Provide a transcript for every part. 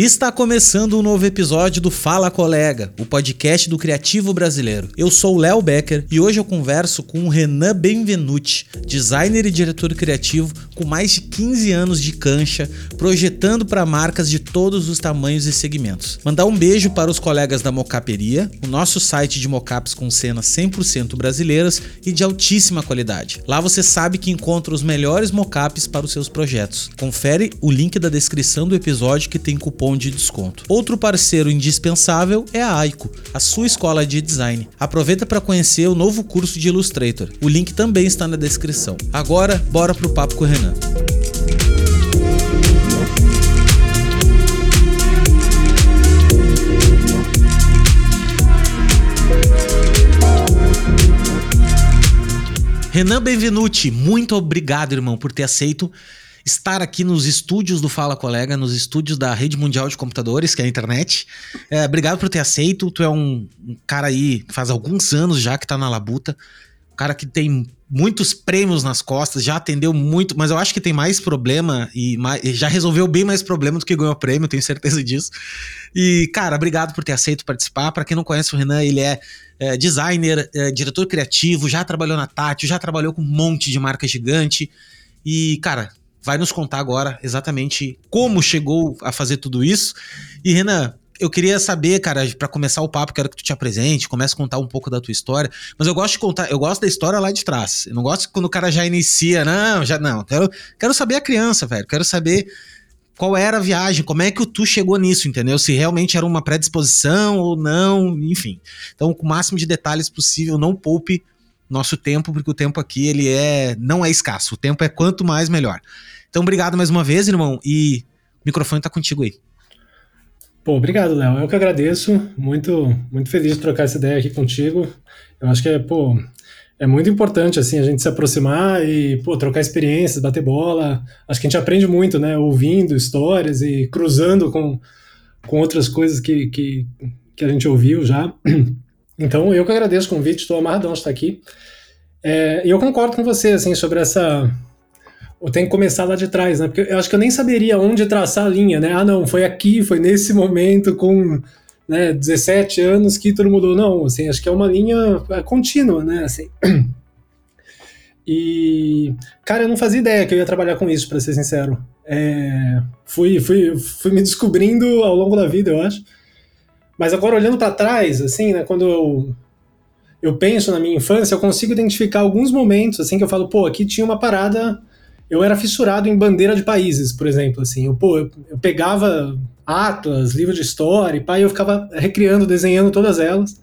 Está começando um novo episódio do Fala Colega, o podcast do Criativo Brasileiro. Eu sou o Léo Becker e hoje eu converso com o Renan Benvenuti, designer e diretor criativo com mais de 15 anos de cancha, projetando para marcas de todos os tamanhos e segmentos. Mandar um beijo para os colegas da Mocaperia, o nosso site de mocaps com cenas 100% brasileiras e de altíssima qualidade. Lá você sabe que encontra os melhores mocaps para os seus projetos. Confere o link da descrição do episódio que tem cupom cupom de desconto. Outro parceiro indispensável é a Aiko, a sua escola de design. Aproveita para conhecer o novo curso de Illustrator. O link também está na descrição. Agora, bora pro papo com o Renan. Renan Benvenuti, muito obrigado, irmão, por ter aceito estar aqui nos estúdios do Fala Colega, nos estúdios da Rede Mundial de Computadores, que é a internet. É, obrigado por ter aceito. Tu é um, um, cara aí, faz alguns anos já que tá na labuta. Um cara que tem muitos prêmios nas costas, já atendeu muito, mas eu acho que tem mais problema e mais, já resolveu bem mais problema do que ganhou prêmio, tenho certeza disso. E, cara, obrigado por ter aceito participar. Para quem não conhece o Renan, ele é, é designer, é, diretor criativo, já trabalhou na Tati, já trabalhou com um monte de marca gigante. E, cara, vai nos contar agora exatamente como chegou a fazer tudo isso. E Renan, eu queria saber, cara, para começar o papo, quero que tu te apresente, comece a contar um pouco da tua história. Mas eu gosto de contar, eu gosto da história lá de trás. Eu não gosto quando o cara já inicia, não, já não. Quero, quero saber a criança, velho. Quero saber qual era a viagem, como é que tu chegou nisso, entendeu? Se realmente era uma predisposição ou não, enfim. Então, com o máximo de detalhes possível, não poupe nosso tempo, porque o tempo aqui ele é não é escasso. O tempo é quanto mais melhor. Então, obrigado mais uma vez, irmão, e o microfone tá contigo aí. Pô, obrigado, Léo. Eu que agradeço. Muito, muito feliz de trocar essa ideia aqui contigo. Eu acho que é, pô, é muito importante assim a gente se aproximar e pô, trocar experiências, bater bola. Acho que a gente aprende muito, né? Ouvindo histórias e cruzando com, com outras coisas que, que, que a gente ouviu já. Então, eu que agradeço o convite, estou amarradão de estar aqui. É, e eu concordo com você, assim, sobre essa eu tenho que começar lá de trás, né? Porque eu acho que eu nem saberia onde traçar a linha, né? Ah, não, foi aqui, foi nesse momento, com né, 17 anos que tudo mudou. Não, assim, acho que é uma linha é, contínua, né? Assim. E, cara, eu não fazia ideia que eu ia trabalhar com isso, para ser sincero. É, fui, fui, fui me descobrindo ao longo da vida, eu acho. Mas agora, olhando para trás, assim, né, quando eu, eu penso na minha infância, eu consigo identificar alguns momentos, assim, que eu falo, pô, aqui tinha uma parada eu era fissurado em bandeira de países, por exemplo, assim, eu, pô, eu, eu pegava atlas, livros de história, e pá, eu ficava recriando, desenhando todas elas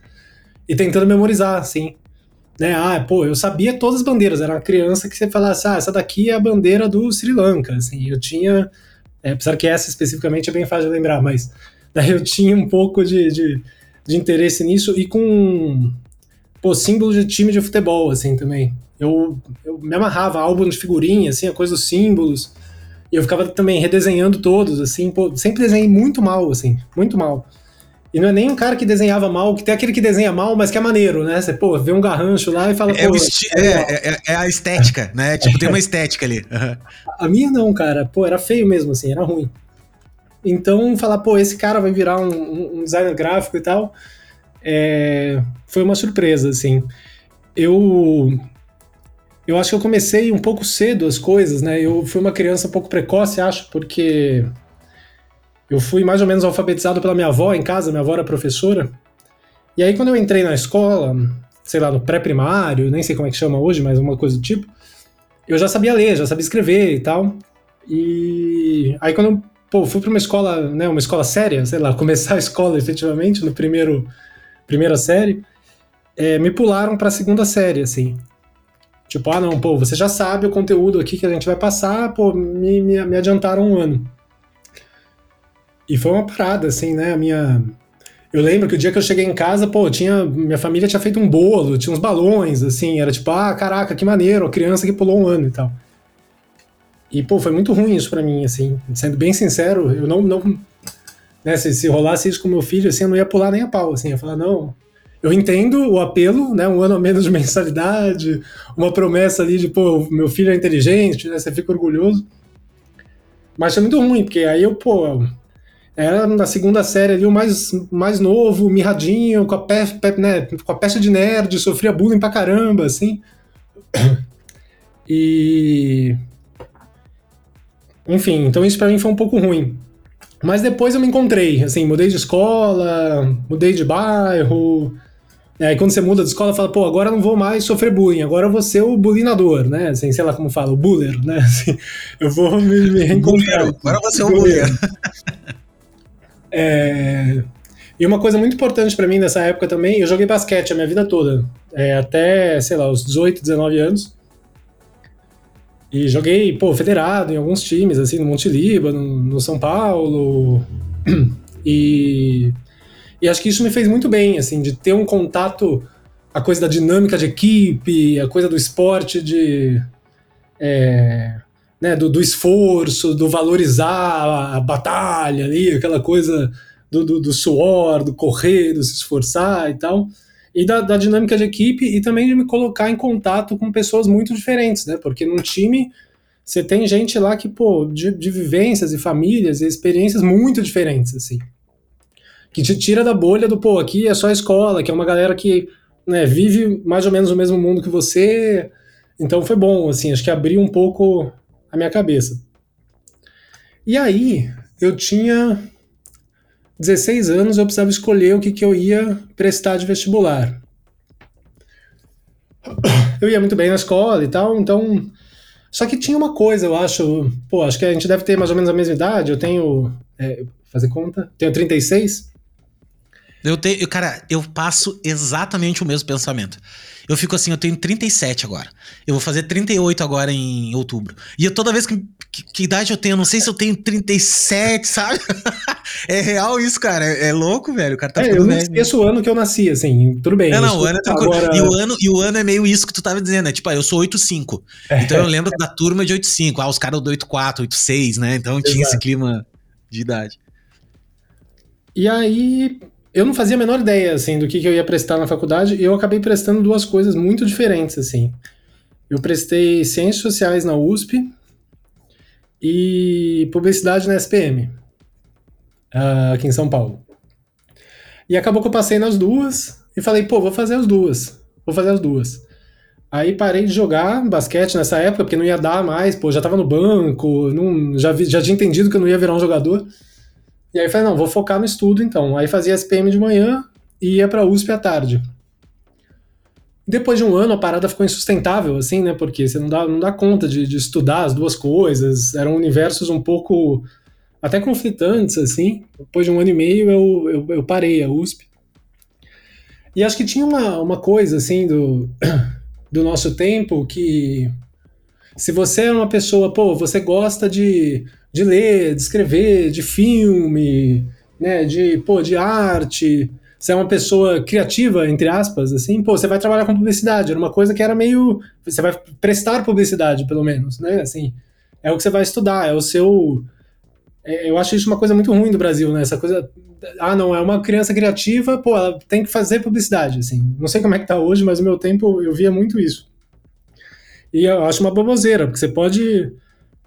e tentando memorizar, assim, né, ah, pô, eu sabia todas as bandeiras, era uma criança que você falasse, ah, essa daqui é a bandeira do Sri Lanka, assim, eu tinha, é, apesar que essa especificamente é bem fácil de lembrar, mas daí eu tinha um pouco de, de, de interesse nisso e com, pô, símbolo de time de futebol, assim, também, eu, eu me amarrava álbum de figurinha, assim, a coisa dos símbolos. E eu ficava também redesenhando todos, assim, pô, sempre desenhei muito mal, assim, muito mal. E não é nem um cara que desenhava mal, que tem aquele que desenha mal, mas que é maneiro, né? Você, pô, vê um garrancho lá e fala, é, pô. É, é, é, é, a estética, né? Tipo, tem uma estética ali. Uhum. A minha não, cara. Pô, era feio mesmo, assim, era ruim. Então, falar, pô, esse cara vai virar um, um designer gráfico e tal, é, foi uma surpresa, assim. Eu eu acho que eu comecei um pouco cedo as coisas, né? Eu fui uma criança um pouco precoce, acho, porque eu fui mais ou menos alfabetizado pela minha avó em casa, minha avó era professora. E aí quando eu entrei na escola, sei lá, no pré-primário, nem sei como é que chama hoje, mas uma coisa do tipo, eu já sabia ler, já sabia escrever e tal. E aí quando eu pô, fui para uma escola, né, uma escola séria, sei lá, começar a escola efetivamente no primeiro primeira série, é, me pularam para a segunda série, assim. Tipo, ah, não, pô, você já sabe o conteúdo aqui que a gente vai passar, pô, me, me, me adiantaram um ano. E foi uma parada, assim, né? A minha. Eu lembro que o dia que eu cheguei em casa, pô, tinha. Minha família tinha feito um bolo, tinha uns balões, assim, era tipo, ah, caraca, que maneiro, a criança que pulou um ano e tal. E, pô, foi muito ruim isso para mim, assim. Sendo bem sincero, eu não. não né, se, se rolasse isso com meu filho, assim, eu não ia pular nem a pau, assim. Eu ia falar, não, eu entendo o apelo, né? Um ano a menos de mensalidade, uma promessa ali de, pô, meu filho é inteligente, né? Você fica orgulhoso. Mas é muito ruim, porque aí eu, pô, era na segunda série ali o mais, mais novo, mirradinho, com a, pe, pe, né, com a peça de nerd, sofria bullying pra caramba, assim. E. Enfim, então isso para mim foi um pouco ruim. Mas depois eu me encontrei, assim, mudei de escola, mudei de bairro. Aí quando você muda de escola, fala, pô, agora eu não vou mais sofrer bullying, agora eu vou ser o bullyingador, né? Assim, sei lá como fala, o buller, né? Assim, eu vou me, me reencontrar. agora você é o buller. É... E uma coisa muito importante para mim nessa época também, eu joguei basquete a minha vida toda, é, até, sei lá, os 18, 19 anos. E joguei, pô, federado em alguns times, assim, no Monte Líbano, no São Paulo. E, e acho que isso me fez muito bem, assim, de ter um contato, a coisa da dinâmica de equipe, a coisa do esporte, de. É, né, do, do, esforço, do valorizar a batalha ali, aquela coisa do, do, do suor, do correr, do se esforçar e tal e da, da, dinâmica de equipe e também de me colocar em contato com pessoas muito diferentes, né? Porque num time você tem gente lá que, pô, de, de vivências e famílias e experiências muito diferentes, assim. Que te tira da bolha do, pô, aqui é só a escola, que é uma galera que né, vive mais ou menos o mesmo mundo que você. Então foi bom, assim, acho que abriu um pouco a minha cabeça. E aí, eu tinha 16 anos eu precisava escolher o que, que eu ia prestar de vestibular. Eu ia muito bem na escola e tal, então. Só que tinha uma coisa, eu acho. Pô, acho que a gente deve ter mais ou menos a mesma idade. Eu tenho. É, fazer conta? Tenho 36. Eu tenho. Cara, eu passo exatamente o mesmo pensamento. Eu fico assim, eu tenho 37 agora. Eu vou fazer 38 agora em outubro. E eu, toda vez que, que, que idade eu tenho, eu não sei se eu tenho 37, sabe? é real isso, cara. É, é, louco, velho. O cara tá é, eu não esqueço o ano que eu nasci, assim, tudo bem. Não, não, o ano é agora... e, o ano, e o ano é meio isso que tu tava dizendo, né? Tipo, ah, eu sou 85. É. Então eu lembro da turma de 85. Ah, os caras do 84, 86, né? Então tinha Exato. esse clima de idade. E aí, eu não fazia a menor ideia, assim, do que, que eu ia prestar na faculdade, e eu acabei prestando duas coisas muito diferentes, assim. Eu prestei Ciências Sociais na USP e Publicidade na SPM, ah, aqui em São Paulo. E acabou que eu passei nas duas e falei, pô, vou fazer as duas. Vou fazer as duas. Aí parei de jogar basquete nessa época, porque não ia dar mais, pô, já tava no banco, não, já, vi, já tinha entendido que eu não ia virar um jogador. E aí falei, não, vou focar no estudo então. Aí fazia SPM de manhã e ia pra USP à tarde. Depois de um ano a parada ficou insustentável, assim, né? Porque você não dá, não dá conta de, de estudar as duas coisas. Eram universos um pouco até conflitantes, assim. Depois de um ano e meio eu, eu, eu parei a USP. E acho que tinha uma, uma coisa, assim, do, do nosso tempo que se você é uma pessoa, pô, você gosta de de ler, de escrever, de filme, né, de, pô, de arte, você é uma pessoa criativa, entre aspas, assim, pô, você vai trabalhar com publicidade, era uma coisa que era meio, você vai prestar publicidade, pelo menos, né, assim, é o que você vai estudar, é o seu, é, eu acho isso uma coisa muito ruim do Brasil, né, essa coisa, ah, não, é uma criança criativa, pô, ela tem que fazer publicidade, assim, não sei como é que tá hoje, mas no meu tempo eu via muito isso. E eu acho uma baboseira, porque você pode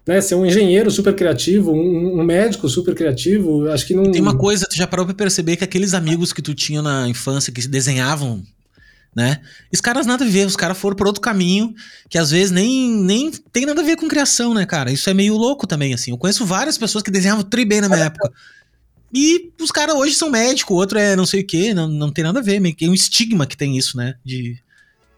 né, ser um engenheiro super criativo, um, um, médico super criativo, acho que não... Tem uma coisa, tu já parou pra perceber que aqueles amigos que tu tinha na infância que desenhavam, né, os caras nada a ver, os caras foram por outro caminho, que às vezes nem, nem tem nada a ver com criação, né, cara, isso é meio louco também, assim, eu conheço várias pessoas que desenhavam tri bem na minha época, e os caras hoje são médicos, o outro é não sei o que, não, não tem nada a ver, meio que é um estigma que tem isso, né, de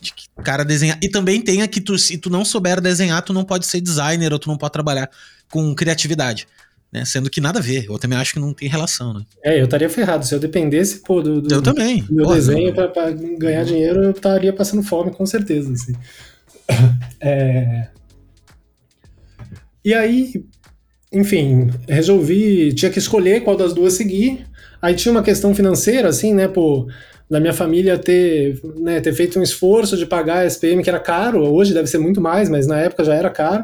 de que o cara desenhar. E também tem a que tu, se tu não souber desenhar, tu não pode ser designer ou tu não pode trabalhar com criatividade. Né? Sendo que nada a ver. Eu também acho que não tem relação, né? É, eu estaria ferrado. Se eu dependesse, pô, do, do eu também. meu Porra, desenho pra, pra, ganhar dinheiro, eu estaria passando fome, com certeza. Assim. É... E aí, enfim, resolvi, tinha que escolher qual das duas seguir. Aí tinha uma questão financeira, assim, né, pô, da minha família ter, né, ter feito um esforço de pagar a SPM, que era caro, hoje deve ser muito mais, mas na época já era caro.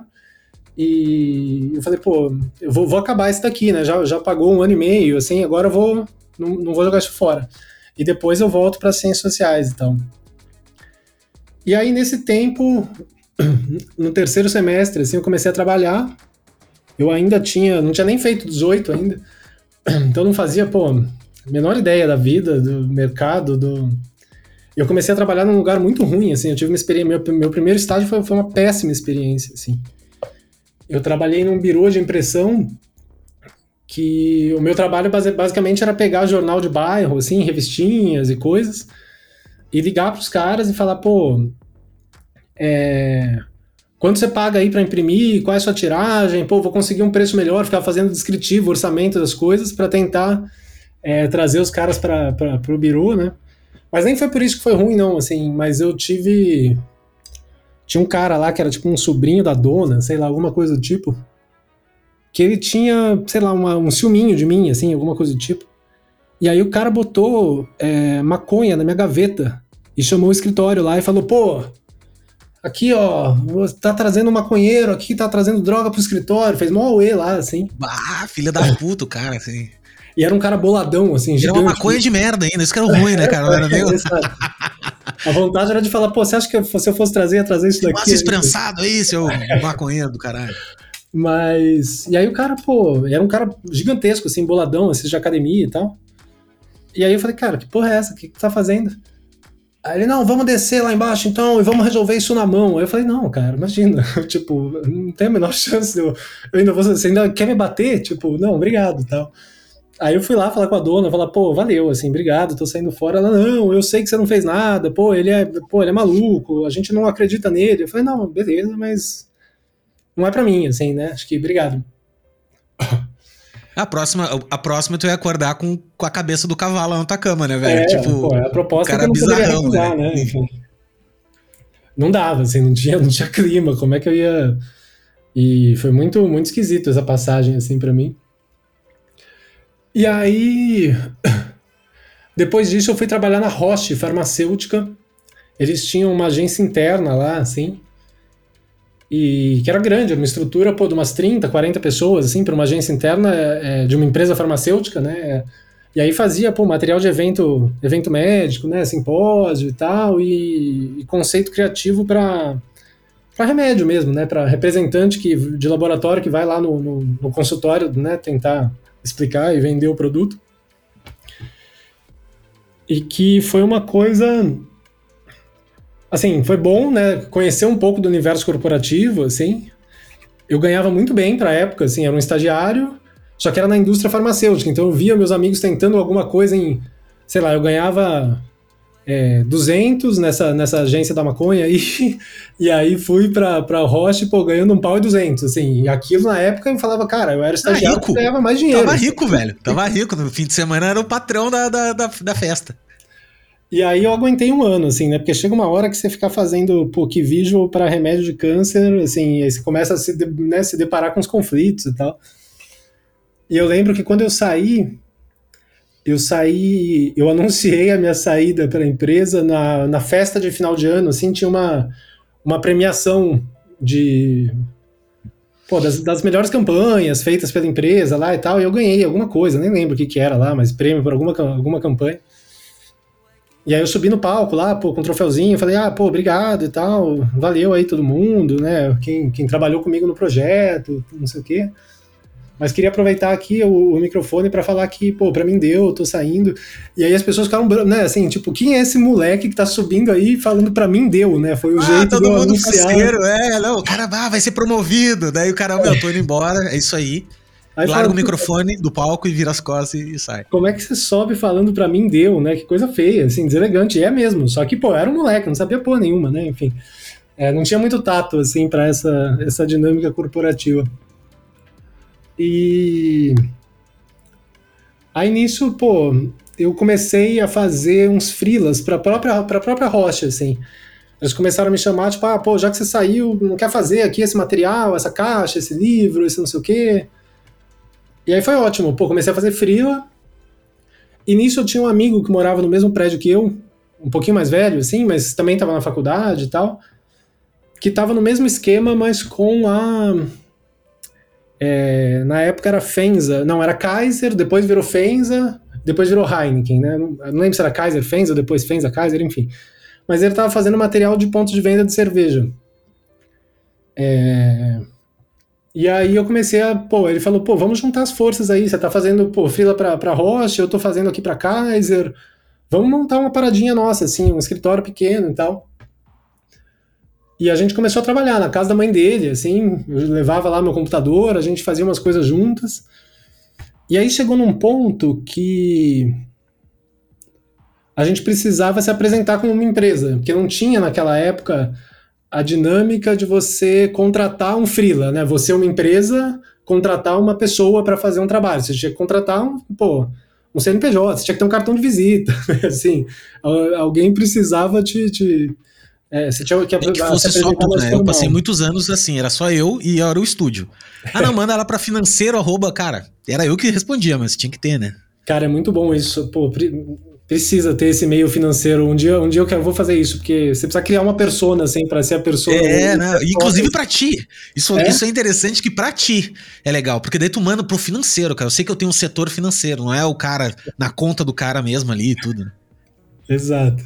E eu falei, pô, eu vou, vou acabar isso daqui, né? Já, já pagou um ano e meio, assim, agora eu vou. Não, não vou jogar isso fora. e depois eu volto para ciências sociais, então. E aí nesse tempo, no terceiro semestre, assim, eu comecei a trabalhar. Eu ainda tinha, não tinha nem feito 18 ainda. Então não fazia, pô, menor ideia da vida, do mercado, do eu comecei a trabalhar num lugar muito ruim, assim, eu tive uma experiência, meu, meu primeiro estágio foi, foi uma péssima experiência, assim. Eu trabalhei num birô de impressão que o meu trabalho basicamente era pegar jornal de bairro, assim, revistinhas e coisas, e ligar para os caras e falar, pô, é, quanto você paga aí para imprimir, qual é a sua tiragem, pô, vou conseguir um preço melhor, ficar fazendo descritivo, orçamento das coisas para tentar é, trazer os caras para o birô, né? Mas nem foi por isso que foi ruim, não, assim, mas eu tive. Tinha um cara lá que era tipo um sobrinho da dona, sei lá, alguma coisa do tipo que ele tinha, sei lá, uma, um ciúminho de mim, assim, alguma coisa do tipo. E aí o cara botou é, maconha na minha gaveta e chamou o escritório lá e falou, pô, aqui ó, tá trazendo um maconheiro aqui, tá trazendo droga pro escritório, fez mó auê lá, assim. Ah, filha da puta cara, assim. E era um cara boladão, assim, gigante. Era uma maconha de merda ainda, isso que era ruim, né, cara? Não era meio... A vontade era de falar, pô, você acha que se eu fosse trazer, ia trazer isso daqui? Massa esprensado aí, seu maconheiro do caralho. Mas. E aí o cara, pô, era um cara gigantesco, assim, boladão, assim, de academia e tal. E aí eu falei, cara, que porra é essa? O que, que tu tá fazendo? Aí ele, não, vamos descer lá embaixo então e vamos resolver isso na mão. Aí eu falei, não, cara, imagina. tipo, não tem a menor chance de eu, eu ainda vou. Você ainda quer me bater? Tipo, não, obrigado tal. Aí eu fui lá falar com a dona, falar, pô, valeu, assim, obrigado, tô saindo fora. Ela, não, eu sei que você não fez nada, pô, ele é, pô, ele é maluco, a gente não acredita nele. Eu falei, não, beleza, mas não é para mim, assim, né? Acho que obrigado. A próxima, a próxima tu ia acordar com, com a cabeça do cavalo na tua cama, né, velho? É, tipo, pô, a proposta cara que eu não bizarrão, recusar, né? né? Enfim. Não dava, assim, não tinha, não tinha clima, como é que eu ia... E foi muito, muito esquisito essa passagem, assim, para mim. E aí, depois disso eu fui trabalhar na Roche Farmacêutica. Eles tinham uma agência interna lá, assim, e que era grande, uma estrutura pô, de umas 30, 40 pessoas, assim, para uma agência interna é, é, de uma empresa farmacêutica, né? E aí fazia pô, material de evento, evento médico, né? Simpósio e tal, e, e conceito criativo para para remédio mesmo, né? Para representante que, de laboratório que vai lá no, no, no consultório, né? Tentar explicar e vender o produto. E que foi uma coisa assim, foi bom, né, conhecer um pouco do universo corporativo, assim. Eu ganhava muito bem pra época, assim, era um estagiário, só que era na indústria farmacêutica, então eu via meus amigos tentando alguma coisa em, sei lá, eu ganhava é, 200 nessa, nessa agência da maconha aí, e aí fui pra, pra Roche, pô, ganhando um pau e 200, assim, e aquilo na época eu falava, cara, eu era estagiário rico. ganhava mais dinheiro. Tava rico, velho, tava rico, no fim de semana era o patrão da, da, da, da festa. E aí eu aguentei um ano, assim, né? Porque chega uma hora que você ficar fazendo pô, que visual para remédio de câncer, assim, aí você começa a se, né, se deparar com os conflitos e tal. E eu lembro que quando eu saí, eu saí, eu anunciei a minha saída pela empresa na, na festa de final de ano, assim, tinha uma, uma premiação de pô, das, das, melhores campanhas feitas pela empresa lá e tal, e eu ganhei alguma coisa, nem lembro o que, que era lá, mas prêmio por alguma, alguma campanha. E aí eu subi no palco lá, pô, com um troféuzinho, falei, ah, pô, obrigado e tal, valeu aí todo mundo, né, quem, quem trabalhou comigo no projeto, não sei o quê. Mas queria aproveitar aqui o, o microfone para falar que, pô, pra mim deu, eu tô saindo. E aí as pessoas ficaram, né, assim, tipo, quem é esse moleque que tá subindo aí falando pra mim deu, né? Foi o ah, jeito todo mundo anunciar. Faceiro, é, não, o cara ah, vai ser promovido. Daí o cara, meu, eu tô indo embora, é isso aí. Aí Larga fala, o microfone do palco e vira as costas e, sai. Como é que você sobe falando pra mim deu, né? Que coisa feia, assim, deselegante. E é mesmo. Só que, pô, era um moleque, não sabia porra nenhuma, né? Enfim. É, não tinha muito tato, assim, pra essa, essa dinâmica corporativa. E. Aí nisso, pô, eu comecei a fazer uns frilas pra própria, pra própria rocha, assim. Eles começaram a me chamar, tipo, ah, pô, já que você saiu, não quer fazer aqui esse material, essa caixa, esse livro, esse não sei o quê. E aí foi ótimo. Pô, comecei a fazer frila. E nisso eu tinha um amigo que morava no mesmo prédio que eu, um pouquinho mais velho, assim, mas também estava na faculdade e tal, que estava no mesmo esquema, mas com a. É, na época era Fenza, não, era Kaiser, depois virou Fenza, depois virou Heineken, né? Não, lembro se era Kaiser Fens ou depois Fens a Kaiser, enfim. Mas ele estava fazendo material de pontos de venda de cerveja. É... E aí eu comecei a, pô, ele falou, pô, vamos juntar as forças aí, você tá fazendo, pô, fila pra, pra Roche, eu tô fazendo aqui pra Kaiser, vamos montar uma paradinha nossa, assim, um escritório pequeno e tal. E a gente começou a trabalhar na casa da mãe dele, assim, eu levava lá meu computador, a gente fazia umas coisas juntas. E aí chegou num ponto que a gente precisava se apresentar como uma empresa, porque não tinha naquela época a dinâmica de você contratar um freela, né? Você é uma empresa, contratar uma pessoa para fazer um trabalho. Você tinha que contratar um, pô, um CNPJ, você tinha que ter um cartão de visita, assim. Alguém precisava te, te é, você tinha que, que fosse só tu, né? Eu passei muitos anos assim, era só eu e era o estúdio. Ah, não, manda ela para financeiro, arroba, cara. Era eu que respondia, mas tinha que ter, né? Cara, é muito bom isso. Pô, precisa ter esse meio financeiro. Um dia, um dia eu quero, vou fazer isso, porque você precisa criar uma persona, assim, para ser a pessoa. É, né? Inclusive para ti. Isso é? isso é interessante que para ti é legal, porque daí tu manda pro financeiro, cara. Eu sei que eu tenho um setor financeiro, não é o cara na conta do cara mesmo ali e tudo. Né? Exato.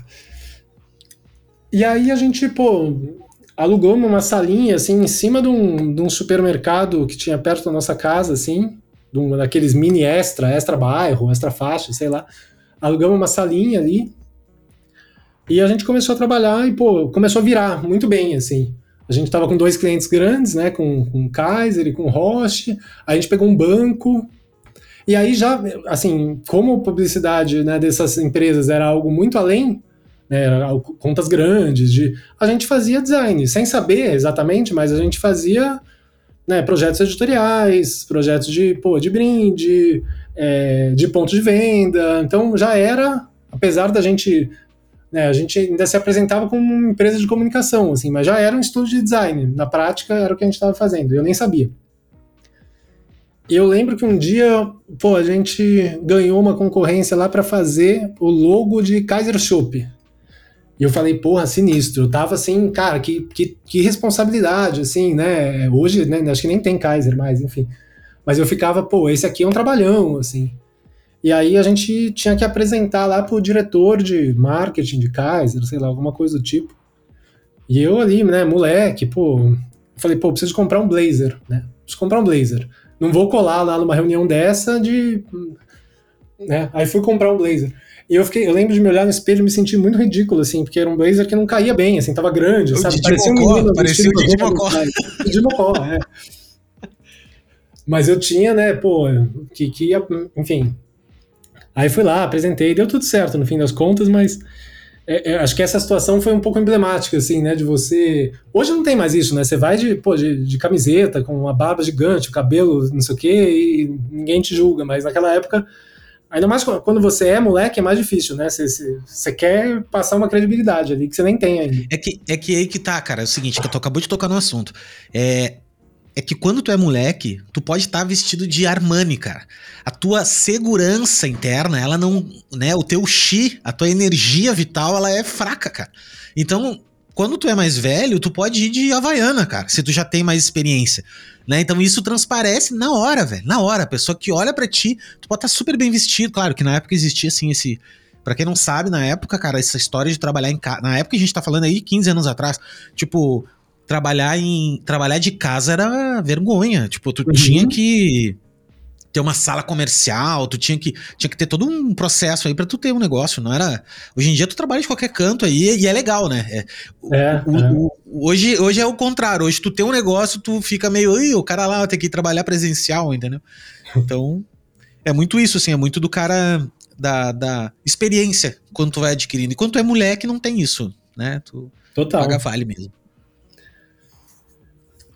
E aí a gente, pô, alugou uma salinha, assim, em cima de um, de um supermercado que tinha perto da nossa casa, assim, de um, daqueles mini extra, extra bairro, extra faixa, sei lá. Alugamos uma salinha ali. E a gente começou a trabalhar e, pô, começou a virar muito bem, assim. A gente estava com dois clientes grandes, né, com, com Kaiser e com Roche. A gente pegou um banco. E aí já, assim, como publicidade né, dessas empresas era algo muito além, né, contas grandes, de a gente fazia design, sem saber exatamente, mas a gente fazia né, projetos editoriais, projetos de, pô, de brinde, é, de ponto de venda, então já era, apesar da gente, né, a gente ainda se apresentava como uma empresa de comunicação, assim, mas já era um estúdio de design, na prática era o que a gente estava fazendo, eu nem sabia. E eu lembro que um dia, pô, a gente ganhou uma concorrência lá para fazer o logo de Kaiser Shop, e eu falei, porra, sinistro. Eu tava assim, cara, que, que, que responsabilidade, assim, né? Hoje, né, acho que nem tem Kaiser mais, enfim. Mas eu ficava, pô, esse aqui é um trabalhão, assim. E aí a gente tinha que apresentar lá pro diretor de marketing de Kaiser, sei lá, alguma coisa do tipo. E eu ali, né, moleque, pô, falei, pô, preciso comprar um blazer, né? Preciso comprar um blazer. Não vou colar lá numa reunião dessa de. Né? Aí fui comprar um blazer. E eu fiquei, eu lembro de me olhar no espelho e me sentir muito ridículo, assim, porque era um blazer que não caía bem, assim, tava grande, sabe? Didi parecia Mocó, um menino parecia o Didi Mocó. Didi Mocó, é. Mas eu tinha, né, pô, que, que ia, enfim. Aí fui lá, apresentei, deu tudo certo no fim das contas, mas é, é, acho que essa situação foi um pouco emblemática, assim, né, de você... Hoje não tem mais isso, né, você vai de, pô, de, de camiseta, com uma barba gigante, o cabelo, não sei o quê, e ninguém te julga, mas naquela época Ainda mais quando você é moleque, é mais difícil, né? Você quer passar uma credibilidade ali que você nem tem ainda. É que, é que aí que tá, cara. É o seguinte, que tu acabou de tocar no assunto. É, é que quando tu é moleque, tu pode estar tá vestido de Armani, cara. A tua segurança interna, ela não, né, o teu chi, a tua energia vital, ela é fraca, cara. Então, quando tu é mais velho, tu pode ir de Havaiana, cara, se tu já tem mais experiência. Né? Então isso transparece na hora, velho. Na hora. A pessoa que olha para ti, tu pode estar tá super bem vestido. Claro que na época existia assim esse. Pra quem não sabe, na época, cara, essa história de trabalhar em casa. Na época a gente tá falando aí, 15 anos atrás, tipo, trabalhar em. Trabalhar de casa era vergonha. Tipo, tu uhum. tinha que ter uma sala comercial, tu tinha que, tinha que ter todo um processo aí para tu ter um negócio, não era... Hoje em dia tu trabalha de qualquer canto aí e é legal, né? É, é, o, é. O, hoje, hoje é o contrário, hoje tu tem um negócio, tu fica meio, o cara lá tem que trabalhar presencial, entendeu? Então, é muito isso, assim, é muito do cara da, da experiência quando tu vai adquirindo. E quando tu é moleque, não tem isso, né? Tu Total. paga vale mesmo.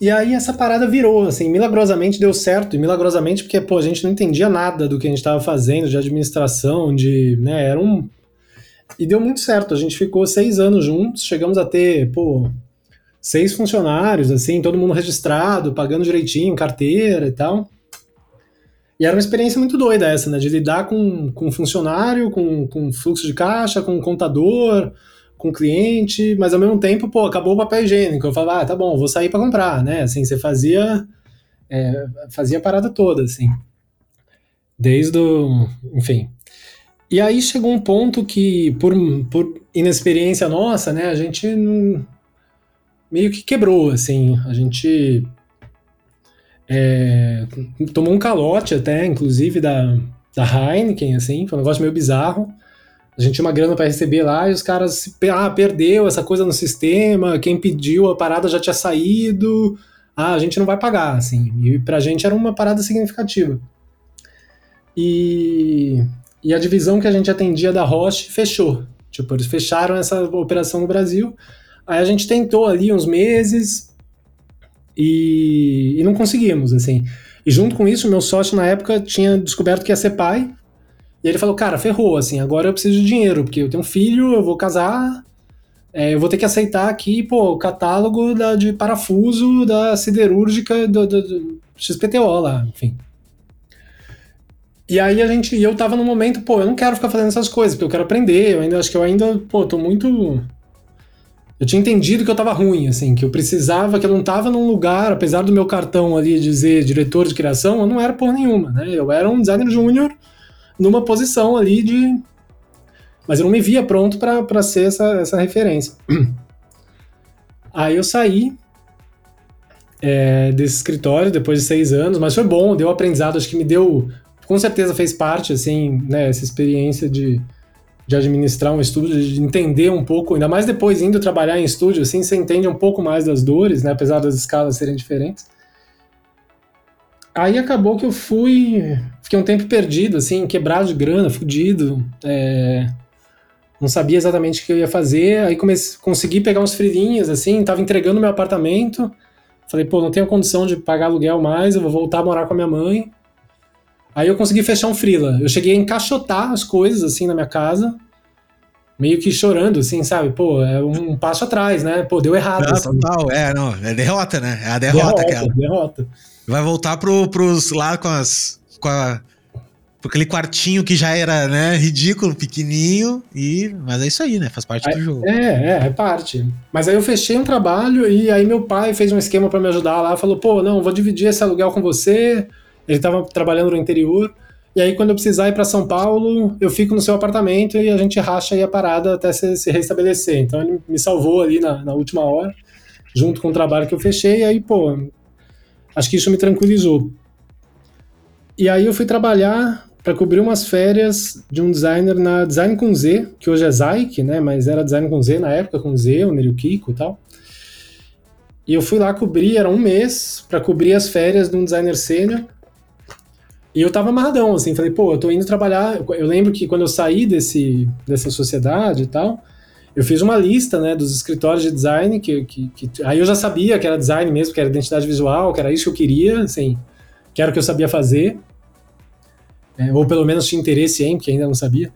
E aí essa parada virou, assim, milagrosamente deu certo, e milagrosamente porque, pô, a gente não entendia nada do que a gente estava fazendo, de administração, de, né, era um... E deu muito certo, a gente ficou seis anos juntos, chegamos a ter, pô, seis funcionários, assim, todo mundo registrado, pagando direitinho, carteira e tal. E era uma experiência muito doida essa, né, de lidar com, com funcionário, com, com fluxo de caixa, com contador, com o cliente, mas ao mesmo tempo, pô, acabou o papel higiênico. Eu falava, ah, tá bom, vou sair para comprar, né? Assim, você fazia, é, fazia a parada toda, assim. Desde o, enfim. E aí chegou um ponto que, por, por inexperiência nossa, né, a gente meio que quebrou, assim, a gente é, tomou um calote até, inclusive, da, da Heineken, assim, foi um negócio meio bizarro. A gente tinha uma grana para receber lá e os caras, ah, perdeu essa coisa no sistema, quem pediu a parada já tinha saído, ah, a gente não vai pagar, assim. E pra gente era uma parada significativa. E, e a divisão que a gente atendia da Roche fechou. Tipo, eles fecharam essa operação no Brasil. Aí a gente tentou ali uns meses e, e não conseguimos, assim. E junto com isso, meu sócio na época tinha descoberto que ia ser pai. E ele falou, cara, ferrou, assim, agora eu preciso de dinheiro, porque eu tenho um filho, eu vou casar, é, eu vou ter que aceitar aqui, pô, o catálogo da, de parafuso da siderúrgica do, do, do XPTO lá, enfim. E aí a gente, eu tava no momento, pô, eu não quero ficar fazendo essas coisas, porque eu quero aprender, eu ainda acho que eu ainda, pô, tô muito eu tinha entendido que eu tava ruim, assim, que eu precisava, que eu não tava num lugar, apesar do meu cartão ali dizer diretor de criação, eu não era por nenhuma, né? Eu era um designer júnior numa posição ali de. Mas eu não me via pronto para ser essa, essa referência. Aí eu saí é, desse escritório depois de seis anos, mas foi bom, deu aprendizado, acho que me deu. Com certeza fez parte, assim, né, essa experiência de de administrar um estúdio, de entender um pouco, ainda mais depois indo trabalhar em estúdio, assim, você entende um pouco mais das dores, né, apesar das escalas serem diferentes. Aí acabou que eu fui, fiquei um tempo perdido, assim, quebrado de grana, fudido, é, não sabia exatamente o que eu ia fazer, aí comecei, consegui pegar uns frilinhas, assim, tava entregando meu apartamento, falei, pô, não tenho condição de pagar aluguel mais, eu vou voltar a morar com a minha mãe, Aí eu consegui fechar um freela. Eu cheguei a encaixotar as coisas assim na minha casa, meio que chorando, assim, sabe? Pô, é um passo atrás, né? Pô, deu errado. Não, assim. Total, é, não. É derrota, né? É a derrota, derrota aquela. Derrota. Vai voltar pro, pros lá com as. Com a, com aquele quartinho que já era, né, ridículo, pequenininho, e mas é isso aí, né? Faz parte aí, do jogo. É, é, é parte. Mas aí eu fechei um trabalho e aí meu pai fez um esquema para me ajudar lá, falou: "Pô, não, vou dividir esse aluguel com você, ele estava trabalhando no interior. E aí, quando eu precisar ir para São Paulo, eu fico no seu apartamento e a gente racha aí a parada até se, se restabelecer. Então, ele me salvou ali na, na, última hora, junto com o trabalho que eu fechei. E aí, pô, acho que isso me tranquilizou. E aí, eu fui trabalhar para cobrir umas férias de um designer na Design com Z, que hoje é Zyke, né? Mas era Design com Z na época, com Z, o Nerio Kiko e tal. E eu fui lá cobrir, era um mês, para cobrir as férias de um designer sênior e eu tava amarradão, assim, falei, pô, eu tô indo trabalhar. Eu lembro que quando eu saí desse, dessa sociedade e tal, eu fiz uma lista, né, dos escritórios de design, que, que, que, aí eu já sabia que era design mesmo, que era identidade visual, que era isso que eu queria, assim, que era o que eu sabia fazer, é, ou pelo menos tinha interesse em, porque ainda não sabia.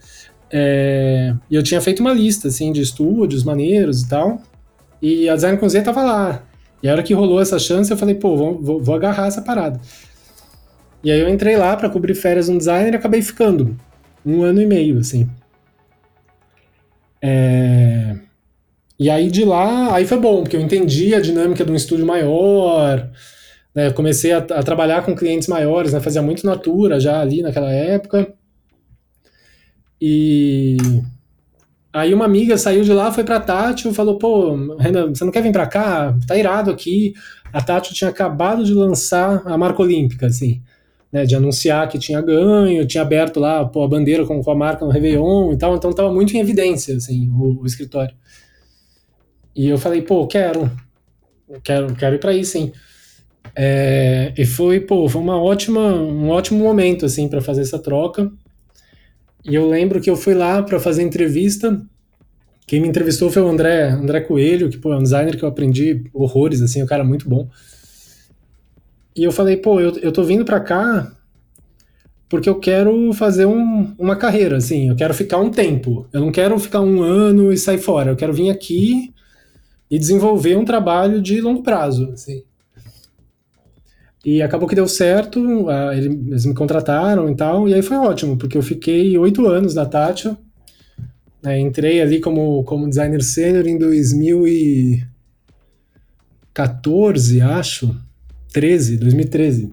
É, e eu tinha feito uma lista, assim, de estúdios maneiros e tal, e a Design com Z tava lá. E a hora que rolou essa chance, eu falei, pô, vou, vou, vou agarrar essa parada. E aí eu entrei lá para cobrir férias no designer e acabei ficando um ano e meio, assim. É... E aí de lá, aí foi bom, porque eu entendi a dinâmica de um estúdio maior, né? comecei a, a, trabalhar com clientes maiores, né? Fazia muito Natura já ali naquela época. E aí uma amiga saiu de lá, foi pra Tátil, falou, pô, Renan, você não quer vir pra cá? Tá irado aqui. A Tátil tinha acabado de lançar a marca olímpica, assim né, de anunciar que tinha ganho, tinha aberto lá pô, a bandeira com, com a marca no Réveillon e tal, então estava muito em evidência assim, o, o, escritório. E eu falei, pô, quero, quero, quero ir para aí, sim. É, e foi, pô, foi uma ótima, um ótimo momento assim para fazer essa troca. E eu lembro que eu fui lá para fazer entrevista. Quem me entrevistou foi o André, André Coelho, que pô, é um designer que eu aprendi horrores, assim, um cara muito bom. E eu falei, pô, eu, eu tô vindo pra cá porque eu quero fazer um, uma carreira, assim, eu quero ficar um tempo. Eu não quero ficar um ano e sair fora. Eu quero vir aqui e desenvolver um trabalho de longo prazo, assim. E acabou que deu certo, eles me contrataram e tal, e aí foi ótimo, porque eu fiquei oito anos na Tátil, né, entrei ali como, como designer sênior em 2014, acho, 13, 2013.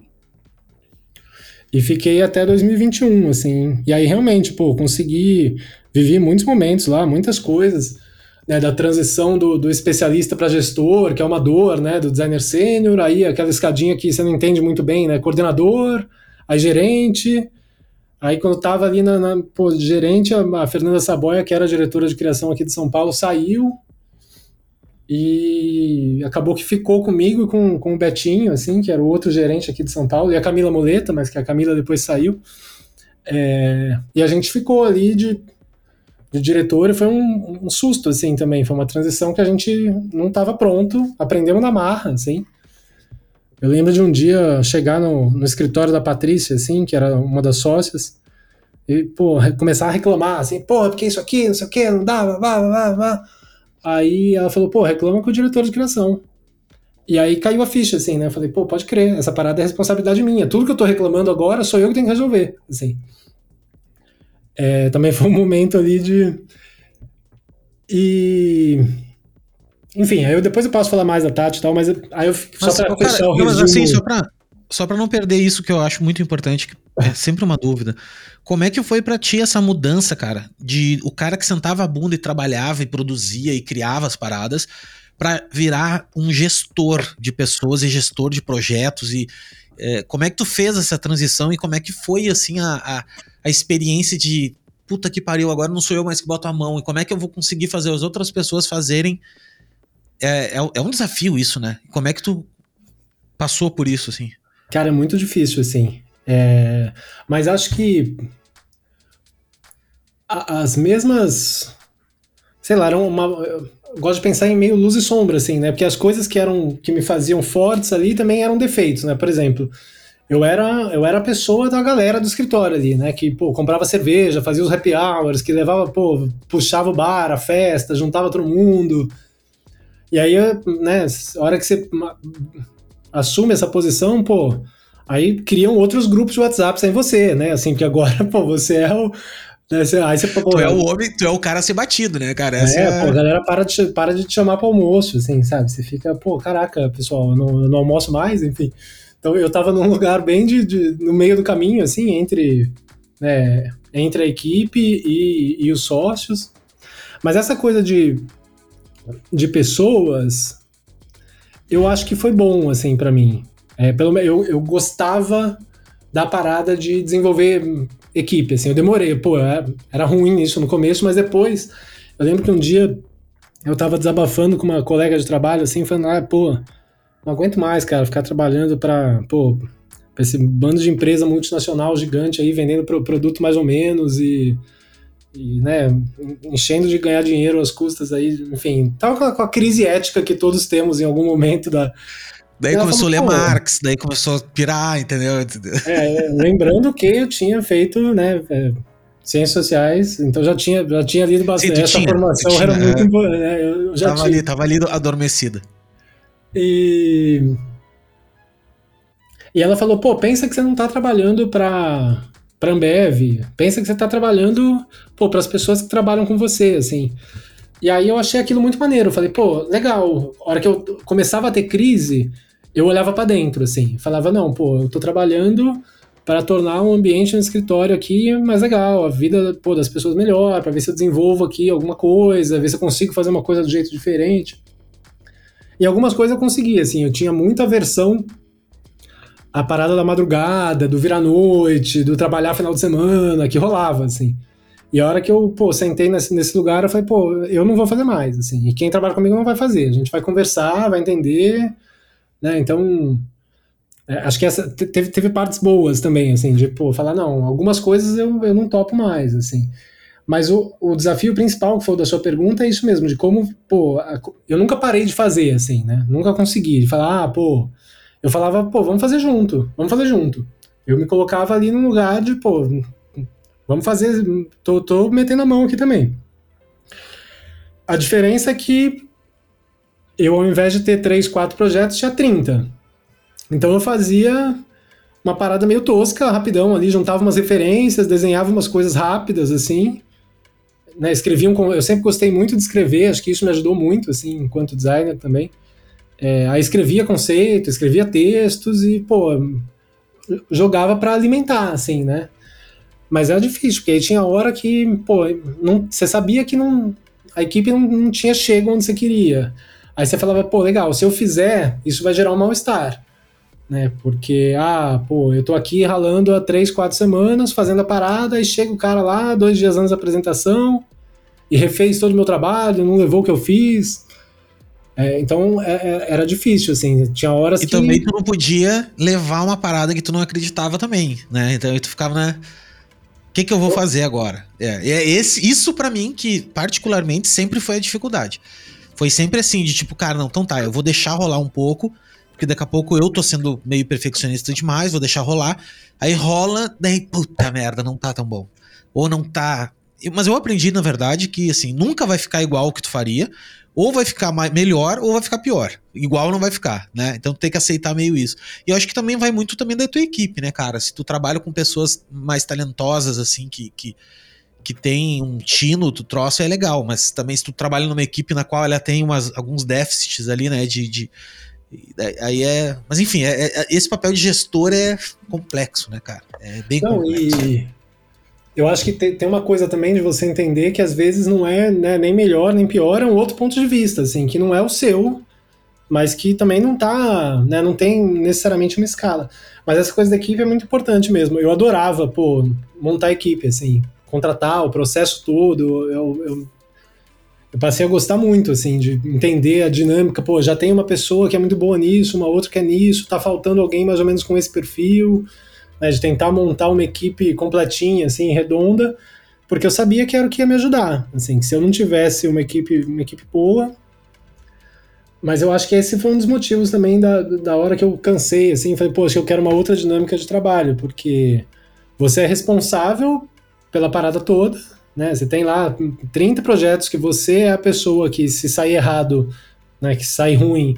E fiquei até 2021, assim. E aí realmente, pô, consegui vivi muitos momentos lá, muitas coisas. Né, da transição do, do especialista para gestor, que é uma dor, né, do designer sênior, aí aquela escadinha que você não entende muito bem, né, coordenador, aí gerente, aí quando estava ali na, na pô, gerente, a, a, Fernanda Saboia, que era diretora de criação aqui de São Paulo, saiu e acabou que ficou comigo e com, com o Betinho, assim, que era o outro gerente aqui de São Paulo, e a Camila Moleta, mas que a Camila depois saiu, é, e a gente ficou ali de de diretor foi um, um, susto, assim, também. Foi uma transição que a gente não estava pronto, aprendemos na marra, assim. Eu lembro de um dia chegar no, no escritório da Patrícia, assim, que era uma das sócias, e, pô, começar a reclamar, assim, pô, porque isso aqui, não sei o que, não dá, vá, vá, vá, vá. Aí ela falou, pô, reclama com o diretor de criação. E aí caiu a ficha, assim, né? Eu falei, pô, pode crer, essa parada é responsabilidade minha. Tudo que eu tô reclamando agora sou eu que tenho que resolver, assim é, também foi um momento ali de. E. Enfim, aí eu, depois eu posso falar mais da Tati e tal, mas aí eu mas, só pra fechar o resumo... Mas assim, só pra, só pra não perder isso que eu acho muito importante, que é sempre uma dúvida. Como é que foi para ti essa mudança, cara? De o cara que sentava a bunda e trabalhava e produzia e criava as paradas para virar um gestor de pessoas e gestor de projetos e é, como é que tu fez essa transição e como é que foi assim a, a, a experiência de puta que pariu, agora não sou eu mais que boto a mão, e como é que eu vou conseguir fazer as outras pessoas fazerem? É, é, é um desafio isso, né? Como é que tu passou por isso, assim? Cara, é muito difícil, assim. É... Mas acho que as mesmas. Sei lá, eram uma. Gosto de pensar em meio luz e sombra, assim, né? Porque as coisas que eram que me faziam fortes ali também eram defeitos, né? Por exemplo, eu era, eu era a pessoa da galera do escritório ali, né? Que, pô, comprava cerveja, fazia os happy hours, que levava, pô, puxava o bar, a festa, juntava todo mundo. E aí, né, a hora que você assume essa posição, pô, aí criam outros grupos de WhatsApp sem você, né? Assim, que agora, pô, você é o. Né, aí você, pô, tu é o homem, tu é o cara a ser batido, né, cara? Essa é, é... pô, a galera para de, para de te chamar para almoço, assim, sabe? Você fica, pô, caraca, pessoal, eu não, eu não almoço mais, enfim. Então eu estava num lugar bem de, de, no meio do caminho, assim, entre, né, entre a equipe e, e os sócios. Mas essa coisa de, de pessoas, eu acho que foi bom, assim, para mim. É, pelo, eu, eu gostava da parada de desenvolver equipe, assim, eu demorei, pô, é, era ruim isso no começo, mas depois, eu lembro que um dia eu tava desabafando com uma colega de trabalho, assim, falando, ah, pô, não aguento mais, cara, ficar trabalhando para, pô, pra esse bando de empresa multinacional gigante aí, vendendo pro produto mais ou menos e, e, né, enchendo de ganhar dinheiro às custas aí, enfim, a, com a crise ética que todos temos em algum momento da, Daí começou falou, a ler Marx, daí começou a pirar, entendeu? É, lembrando que eu tinha feito, né, é, ciências sociais, então já tinha, já tinha lido bastante. Sim, Essa tinha, formação tinha, era muito importante. É. Né, eu já tava tinha. ali, tava ali adormecida. E. E ela falou: pô, pensa que você não tá trabalhando pra, pra Ambev, pensa que você tá trabalhando, pô, pras pessoas que trabalham com você, assim. E aí eu achei aquilo muito maneiro. Eu falei, pô, legal. A hora que eu começava a ter crise, eu olhava para dentro, assim. Falava, não, pô, eu tô trabalhando para tornar um ambiente no escritório aqui mais legal, a vida pô, das pessoas melhor, para ver se eu desenvolvo aqui alguma coisa, ver se eu consigo fazer uma coisa do jeito diferente. E algumas coisas eu conseguia, assim, eu tinha muita aversão à parada da madrugada, do virar noite, do trabalhar final de semana, que rolava, assim. E a hora que eu, pô, sentei nesse, nesse lugar, eu falei, pô, eu não vou fazer mais, assim. E quem trabalha comigo não vai fazer. A gente vai conversar, vai entender, né? Então, é, acho que essa teve, teve partes boas também, assim, de, pô, falar, não, algumas coisas eu, eu não topo mais, assim. Mas o, o desafio principal que foi da sua pergunta é isso mesmo, de como, pô, eu nunca parei de fazer, assim, né? Nunca consegui, de falar, ah, pô, eu falava, pô, vamos fazer junto, vamos fazer junto. Eu me colocava ali num lugar de, pô, vamos fazer, tô, tô metendo a mão aqui também. A diferença é que eu, ao invés de ter três, quatro projetos, tinha 30. Então eu fazia uma parada meio tosca, rapidão ali, juntava umas referências, desenhava umas coisas rápidas, assim, né, escrevi um, eu sempre gostei muito de escrever, acho que isso me ajudou muito, assim, enquanto designer também. É, aí escrevia conceito, escrevia textos e, pô, jogava para alimentar, assim, né? Mas era difícil, porque aí tinha hora que, pô, não, você sabia que não, a equipe não, não tinha chego onde você queria. Aí você falava, pô, legal, se eu fizer, isso vai gerar um mal-estar. Né? Porque, ah, pô, eu tô aqui ralando há três, quatro semanas, fazendo a parada, e chega o cara lá, dois dias antes da apresentação, e refez todo o meu trabalho, não levou o que eu fiz. É, então é, é, era difícil, assim. Tinha horas e que. E também tu não podia levar uma parada que tu não acreditava também, né? Então tu ficava, né? O que, que eu vou fazer agora? É, é esse, isso para mim que, particularmente, sempre foi a dificuldade. Foi sempre assim, de tipo, cara, não, então tá, eu vou deixar rolar um pouco, porque daqui a pouco eu tô sendo meio perfeccionista demais, vou deixar rolar. Aí rola, daí, puta merda, não tá tão bom. Ou não tá. Mas eu aprendi, na verdade, que assim, nunca vai ficar igual o que tu faria ou vai ficar mais, melhor ou vai ficar pior. Igual não vai ficar, né? Então tem que aceitar meio isso. E eu acho que também vai muito também da tua equipe, né, cara? Se tu trabalha com pessoas mais talentosas, assim, que, que, que tem um tino, tu troço é legal, mas também se tu trabalha numa equipe na qual ela tem umas, alguns déficits ali, né, de, de aí é, mas enfim, é, é, esse papel de gestor é complexo, né, cara? É bem Não, complexo. E eu acho que tem, tem uma coisa também de você entender que às vezes não é né, nem melhor nem pior, é um outro ponto de vista, assim, que não é o seu, mas que também não tá, né, não tem necessariamente uma escala. Mas essa coisa da equipe é muito importante mesmo. Eu adorava, pô, montar equipe, assim, contratar o processo todo. Eu, eu, eu passei a gostar muito, assim, de entender a dinâmica. Pô, já tem uma pessoa que é muito boa nisso, uma outra que é nisso, tá faltando alguém mais ou menos com esse perfil né, de tentar montar uma equipe completinha, assim, redonda, porque eu sabia que era o que ia me ajudar, assim, que se eu não tivesse uma equipe, uma equipe boa, mas eu acho que esse foi um dos motivos também da, da hora que eu cansei, assim, falei, poxa, eu quero uma outra dinâmica de trabalho, porque você é responsável pela parada toda, né, você tem lá 30 projetos que você é a pessoa que se sair errado, né, que sai ruim,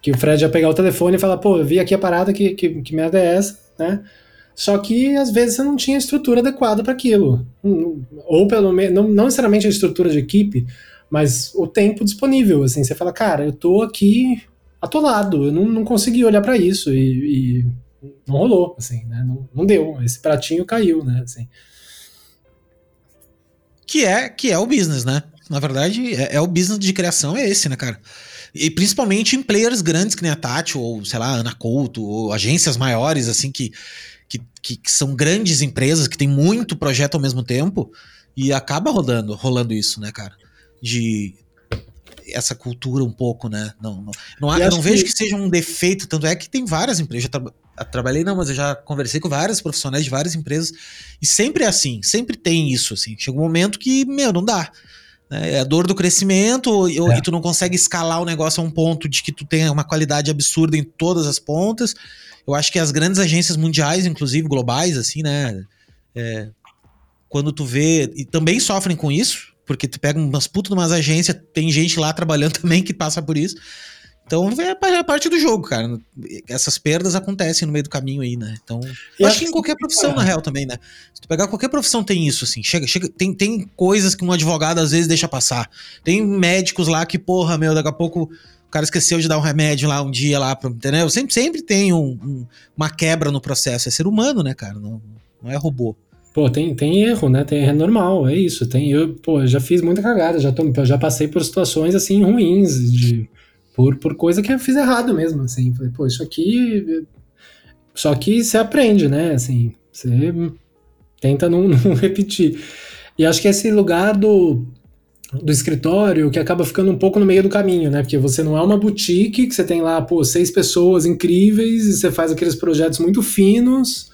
que o Fred ia pegar o telefone e falar, pô, eu vi aqui a parada, que, que, que merda é essa, né, só que às vezes você não tinha estrutura adequada para aquilo. Ou pelo menos, não, não, necessariamente a estrutura de equipe, mas o tempo disponível. Assim, você fala, cara, eu tô aqui atolado, eu não, não consegui olhar para isso e, e, não rolou, assim, né? Não, não, deu. Esse pratinho caiu, né? Assim. Que é, que é o business, né? Na verdade, é, é o business de criação, é esse, né, cara? E principalmente em players grandes que nem a Tati, ou sei lá, Ana Couto, ou agências maiores, assim, que que, que, que, são grandes empresas, que tem muito projeto ao mesmo tempo, e acaba rodando, rolando isso, né, cara? De essa cultura um pouco, né? Não, não, não eu não vejo que... que... seja um defeito, tanto é que tem várias empresas. Eu, tra eu trabalhei, não, mas eu já conversei com vários profissionais de várias empresas, e sempre é assim, sempre tem isso, assim. Chega um momento que, meu, não dá. Né? É a dor do crescimento, e, é. e tu não consegue escalar o negócio a um ponto de que tu tenha uma qualidade absurda em todas as pontas. Eu acho que as grandes agências mundiais, inclusive globais, assim, né? É, quando tu vê. E também sofrem com isso, porque tu pega umas putas umas agências, tem gente lá trabalhando também que passa por isso. Então é parte do jogo, cara. Essas perdas acontecem no meio do caminho aí, né? Então. Eu acho que em qualquer profissão, na real, também, né? Se tu pegar qualquer profissão, tem isso, assim. Chega, chega, tem, tem coisas que um advogado às vezes deixa passar. Tem médicos lá que, porra, meu, daqui a pouco o cara esqueceu de dar um remédio lá um dia lá, pra, entendeu? Sempre, sempre tem um, um, uma quebra no processo. É ser humano, né, cara? Não, não é robô. Pô, tem, tem erro, né? Tem, é normal, é isso. Tem, eu, pô, já fiz muita cagada, já, tô, já passei por situações assim ruins, de, por, por coisa que eu fiz errado mesmo, assim. Falei, pô, isso aqui. Só que você aprende, né? Assim, você tenta não, não repetir. E acho que esse lugar do do escritório que acaba ficando um pouco no meio do caminho, né? Porque você não é uma boutique que você tem lá, pô, seis pessoas incríveis e você faz aqueles projetos muito finos,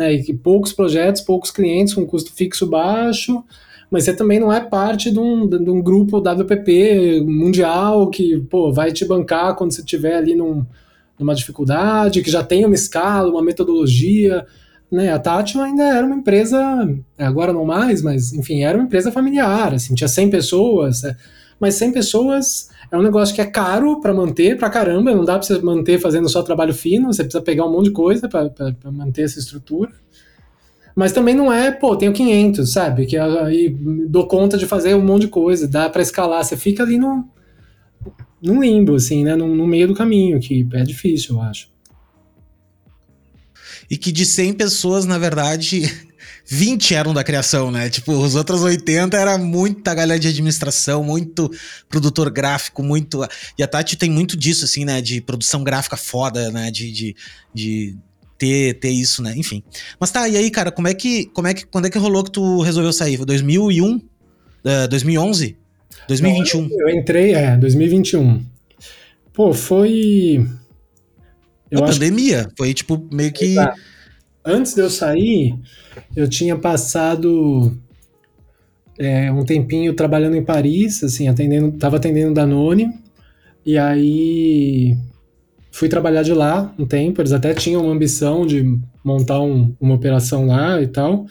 né? E que poucos projetos, poucos clientes com custo fixo baixo, mas você também não é parte de um, de um grupo WPP mundial que, pô, vai te bancar quando você estiver ali num, numa dificuldade, que já tem uma escala, uma metodologia né, a Tati ainda era uma empresa, é, agora não mais, mas enfim, era uma empresa familiar, assim, tinha 100 pessoas, é, mas 100 pessoas é um negócio que é caro para manter pra caramba, não dá para você manter fazendo só trabalho fino, você precisa pegar um monte de coisa para manter essa estrutura. Mas também não é, pô, tenho 500, sabe? Que aí dou conta de fazer um monte de coisa, dá para escalar, você fica ali no, num limbo, assim, né? No, no meio do caminho, que é difícil, eu acho. e que de 100 pessoas, na verdade, 20 eram da criação, né? Tipo, os outros 80 era muita galera de administração, muito produtor gráfico, muito. E a Tati tem muito disso, assim, né? De produção gráfica foda, né? De, de, de ter, ter isso, né? Enfim. Mas tá, e aí, cara, como é que. Como é que quando é que rolou que tu resolveu sair? Foi 2001? Uh, 2011? 2021? Não, eu entrei, é, 2021. Pô, foi. Eu a pandemia. Que... Foi tipo meio que. Exato antes de eu sair, eu tinha passado é, um tempinho trabalhando em Paris, assim, atendendo, tava atendendo Danone, e aí fui trabalhar de lá um tempo, eles até tinham uma ambição de montar um, uma operação lá e tal,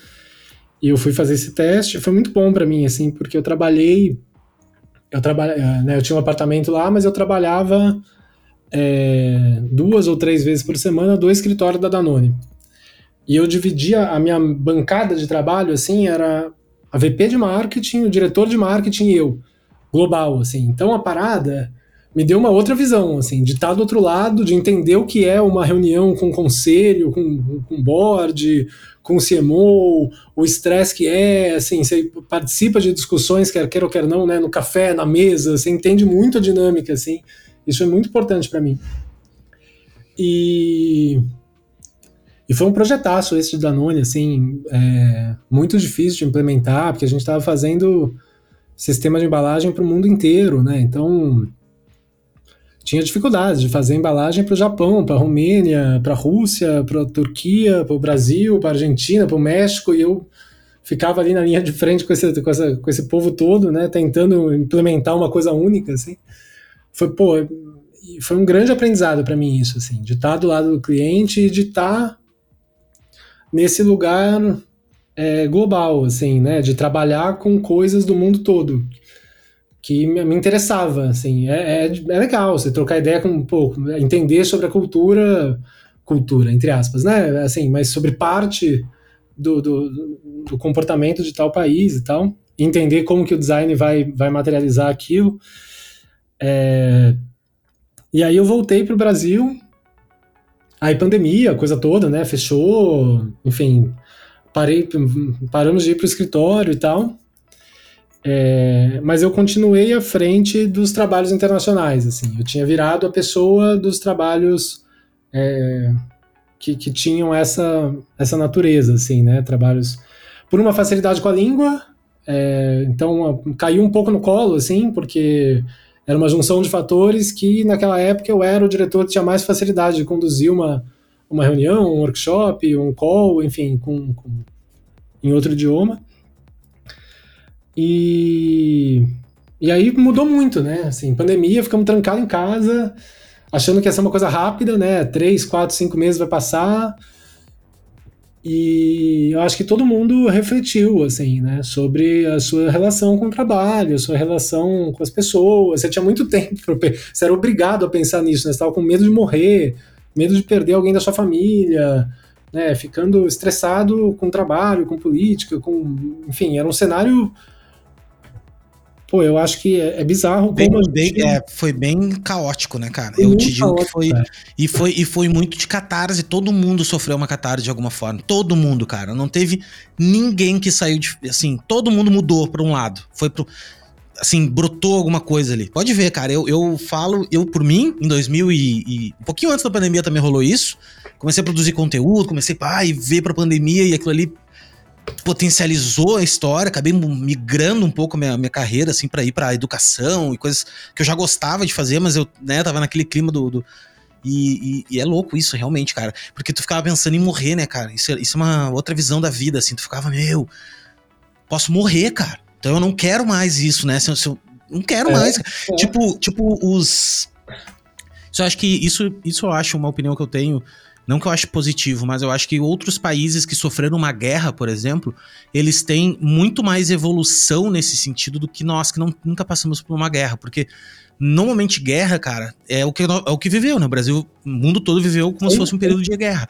e eu fui fazer esse teste, foi muito bom para mim, assim, porque eu trabalhei, eu, trabalha, é, né, eu tinha um apartamento lá, mas eu trabalhava é, duas ou três vezes por semana do escritório da Danone. E eu dividia a minha bancada de trabalho, assim, era a VP de marketing, o diretor de marketing e eu, global, assim. Então a parada me deu uma outra visão, assim, de estar do outro lado, de entender o que é uma reunião com conselho, com, com board, com CMO, o estresse que é, assim, você participa de discussões, quer queira ou quer não, né, no café, na mesa, você entende muito a dinâmica, assim, isso é muito importante para mim. E e foi um projetaço esse de Danone, assim, é, muito difícil de implementar, porque a gente estava fazendo sistema de embalagem para o mundo inteiro, né? Então tinha dificuldades de fazer embalagem para o Japão, para a Romênia, para a Rússia, para a Turquia, para o Brasil, para a Argentina, para o México, e eu ficava ali na linha de frente com esse, com, essa, com esse povo todo, né? Tentando implementar uma coisa única, assim. Foi, pô, foi um grande aprendizado para mim isso, assim, de estar do lado do cliente e de estar nesse lugar é, global, assim, né, de trabalhar com coisas do mundo todo, que me, interessava, assim, é, é, é, legal você trocar ideia com, pô, entender sobre a cultura, cultura, entre aspas, né, assim, mas sobre parte do, do, do comportamento de tal país e tal, entender como que o design vai, vai materializar aquilo, é, e aí eu voltei para o Brasil Aí pandemia, coisa toda, né? Fechou, enfim, parei, paramos de ir para o escritório e tal. É, mas eu continuei à frente dos trabalhos internacionais, assim. Eu tinha virado a pessoa dos trabalhos é, que, que tinham essa, essa natureza, assim, né? Trabalhos por uma facilidade com a língua, é, então caiu um pouco no colo, assim, porque era uma junção de fatores que, naquela época, eu era o diretor que tinha mais facilidade de conduzir uma, uma reunião, um workshop, um call, enfim, com, com em outro idioma. E, e aí mudou muito, né? Assim, pandemia, ficamos trancados em casa, achando que ia ser uma coisa rápida, né? Três, quatro, cinco meses vai passar. E eu acho que todo mundo refletiu, assim, né, sobre a sua relação com o trabalho, a sua relação com as pessoas. Você tinha muito tempo, você era obrigado a pensar nisso, né? Você estava com medo de morrer, medo de perder alguém da sua família, né? Ficando estressado com o trabalho, com política, com. Enfim, era um cenário Pô, eu acho que é, é bizarro bem, bem, gente... é, foi bem caótico, né, cara? Foi eu te digo caótico, que foi, e foi e foi muito de catarse, todo mundo sofreu uma catarse de alguma forma. Todo mundo, cara, não teve ninguém que saiu de assim, todo mundo mudou para um lado. Foi pro assim, brotou alguma coisa ali. Pode ver, cara, eu, eu falo, eu por mim, em 2000 e, e um pouquinho antes da pandemia também rolou isso. Comecei a produzir conteúdo, comecei a ver pra pandemia e aquilo ali potencializou a história, acabei migrando um pouco minha, minha carreira, assim, para ir pra educação e coisas que eu já gostava de fazer, mas eu, né, tava naquele clima do. do e, e, e, é louco isso, realmente, cara. Porque tu ficava pensando em morrer, né, cara? Isso, isso é uma outra visão da vida, assim. Tu ficava, meu, posso morrer, cara. Então eu não quero mais isso, né? Se eu, se eu não quero é, mais. É. Tipo, tipo, os. Isso eu acho que. Isso, isso eu acho uma opinião que eu tenho não que eu ache positivo, mas eu acho que outros países que sofreram uma guerra, por exemplo, eles têm muito mais evolução nesse sentido do que nós, que não, nunca passamos por uma guerra. Porque normalmente guerra, cara, é o que, é o que viveu, né? O Brasil, o mundo todo viveu como se fosse um período de guerra.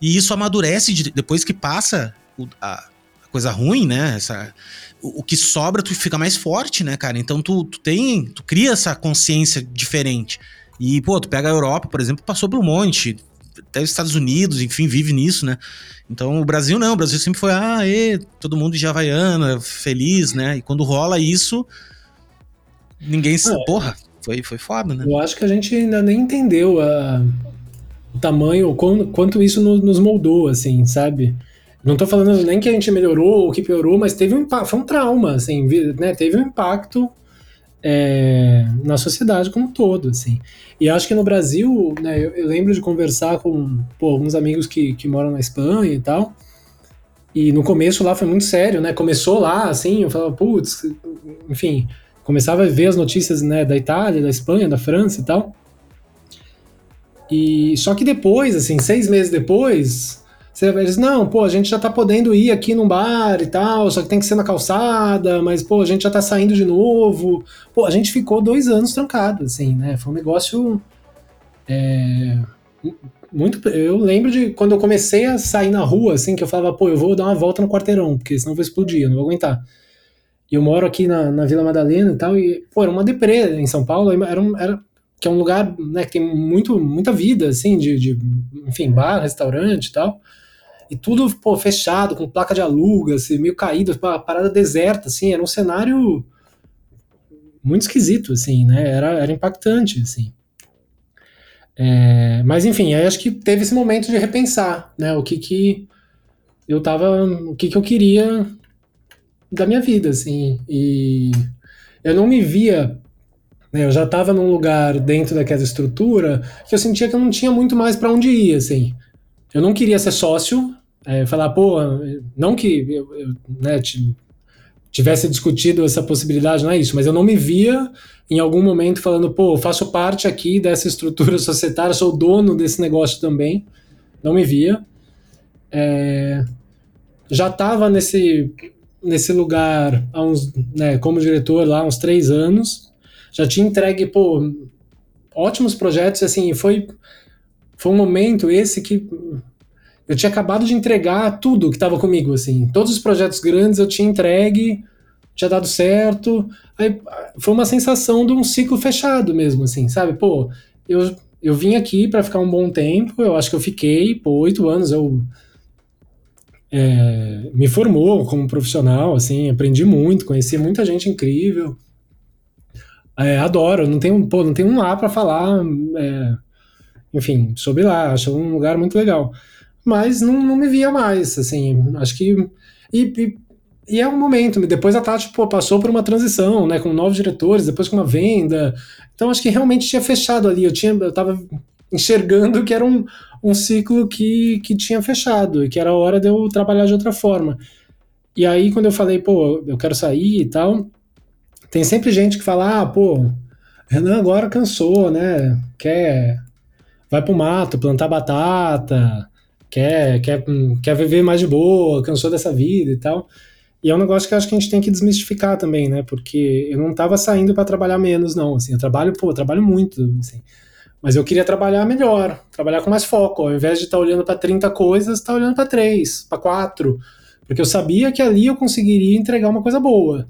E isso amadurece de, depois que passa o, a, a, coisa ruim, né? Essa, o, o, que sobra, tu fica mais forte, né, cara? Então tu, tu tem, tu cria essa consciência diferente. E, pô, tu pega a Europa, por exemplo, passou por um monte, até os Estados Unidos, enfim, vive nisso, né? Então o Brasil não, o Brasil sempre foi, ah, e, todo mundo de Havaiana, feliz, né? E quando rola isso, ninguém se. É. Porra, foi, foi foda, né? Eu acho que a gente ainda nem entendeu a, o tamanho, o quanto, quanto isso nos, nos moldou, assim, sabe? Não tô falando nem que a gente melhorou ou que piorou, mas teve um foi um trauma, assim, né? Teve um impacto é, na sociedade como um todo, assim. E acho que no Brasil, né, eu, eu lembro de conversar com pô, alguns amigos que, que moram na Espanha e tal, e no começo lá foi muito sério, né, começou lá, assim, eu falava, putz, enfim, começava a ver as notícias, né, da Itália, da Espanha, da França e tal, e só que depois, assim, seis meses depois, diz, não, pô, a gente já tá podendo ir aqui num bar e tal, só que tem que ser na calçada, mas, pô, a gente já tá saindo de novo. Pô, a gente ficou dois anos trancado, assim, né? Foi um negócio. É, muito. Eu lembro de quando eu comecei a sair na rua, assim, que eu falava, pô, eu vou dar uma volta no quarteirão, porque senão eu vou explodir, eu não vou aguentar. E eu moro aqui na, na Vila Madalena e tal, e, pô, era uma deprê em São Paulo, era, era que é um lugar, né, que tem muito, muita vida, assim, de, de enfim, bar, restaurante e tal e tudo pô, fechado, com placa de aluga, assim, meio caído, uma parada deserta, assim, era um cenário muito esquisito, assim, né? Era, era impactante, assim. É, mas enfim, aí acho que teve esse momento de repensar, né? O que que eu tava, o que que eu queria da minha vida, assim. E eu não me via, né? Eu já estava num lugar dentro daquela estrutura que eu sentia que eu não tinha muito mais para onde ir, assim. Eu não queria ser sócio, é, falar, pô, não que eu, eu né, tivesse discutido essa possibilidade, não é isso, mas eu não me via em algum momento falando, pô, faço parte aqui dessa estrutura societária, sou dono desse negócio também, não me via. É, já estava nesse, nesse lugar há uns, né, como diretor lá há uns três anos, já tinha entregue, pô, ótimos projetos, assim, foi, foi um momento esse que eu tinha acabado de entregar tudo que estava comigo, assim. Todos os projetos grandes eu tinha entregue, tinha dado certo. Aí foi uma sensação de um ciclo fechado mesmo, assim, sabe? Pô, eu, eu vim aqui para ficar um bom tempo, eu acho que eu fiquei, pô, oito anos eu. É, me formou como profissional, assim, aprendi muito, conheci muita gente incrível. É, adoro, não tenho, pô, não tenho um lá para falar, é, enfim, sobre lá, acho um lugar muito legal mas não, não me via mais, assim, acho que... E, e, e, é um momento, depois a Tati pô, passou por uma transição, né, com novos diretores, depois com uma venda, então acho que realmente tinha fechado ali, eu tinha, eu tava enxergando que era um, um ciclo que, que tinha fechado, e que era hora de eu trabalhar de outra forma. E aí quando eu falei, pô, eu quero sair e tal, tem sempre gente que fala, ah, pô, Renan agora cansou, né, quer... Vai pro mato, plantar batata, quer, quer, quer viver mais de boa, cansou dessa vida e tal. E é um negócio que eu acho que a gente tem que desmistificar também, né? Porque eu não tava saindo para trabalhar menos, não. Assim, eu trabalho, pô, eu trabalho muito, assim. Mas eu queria trabalhar melhor, trabalhar com mais foco. Ao invés de estar tá olhando para 30 coisas, estar tá olhando para 3, para 4. Porque eu sabia que ali eu conseguiria entregar uma coisa boa.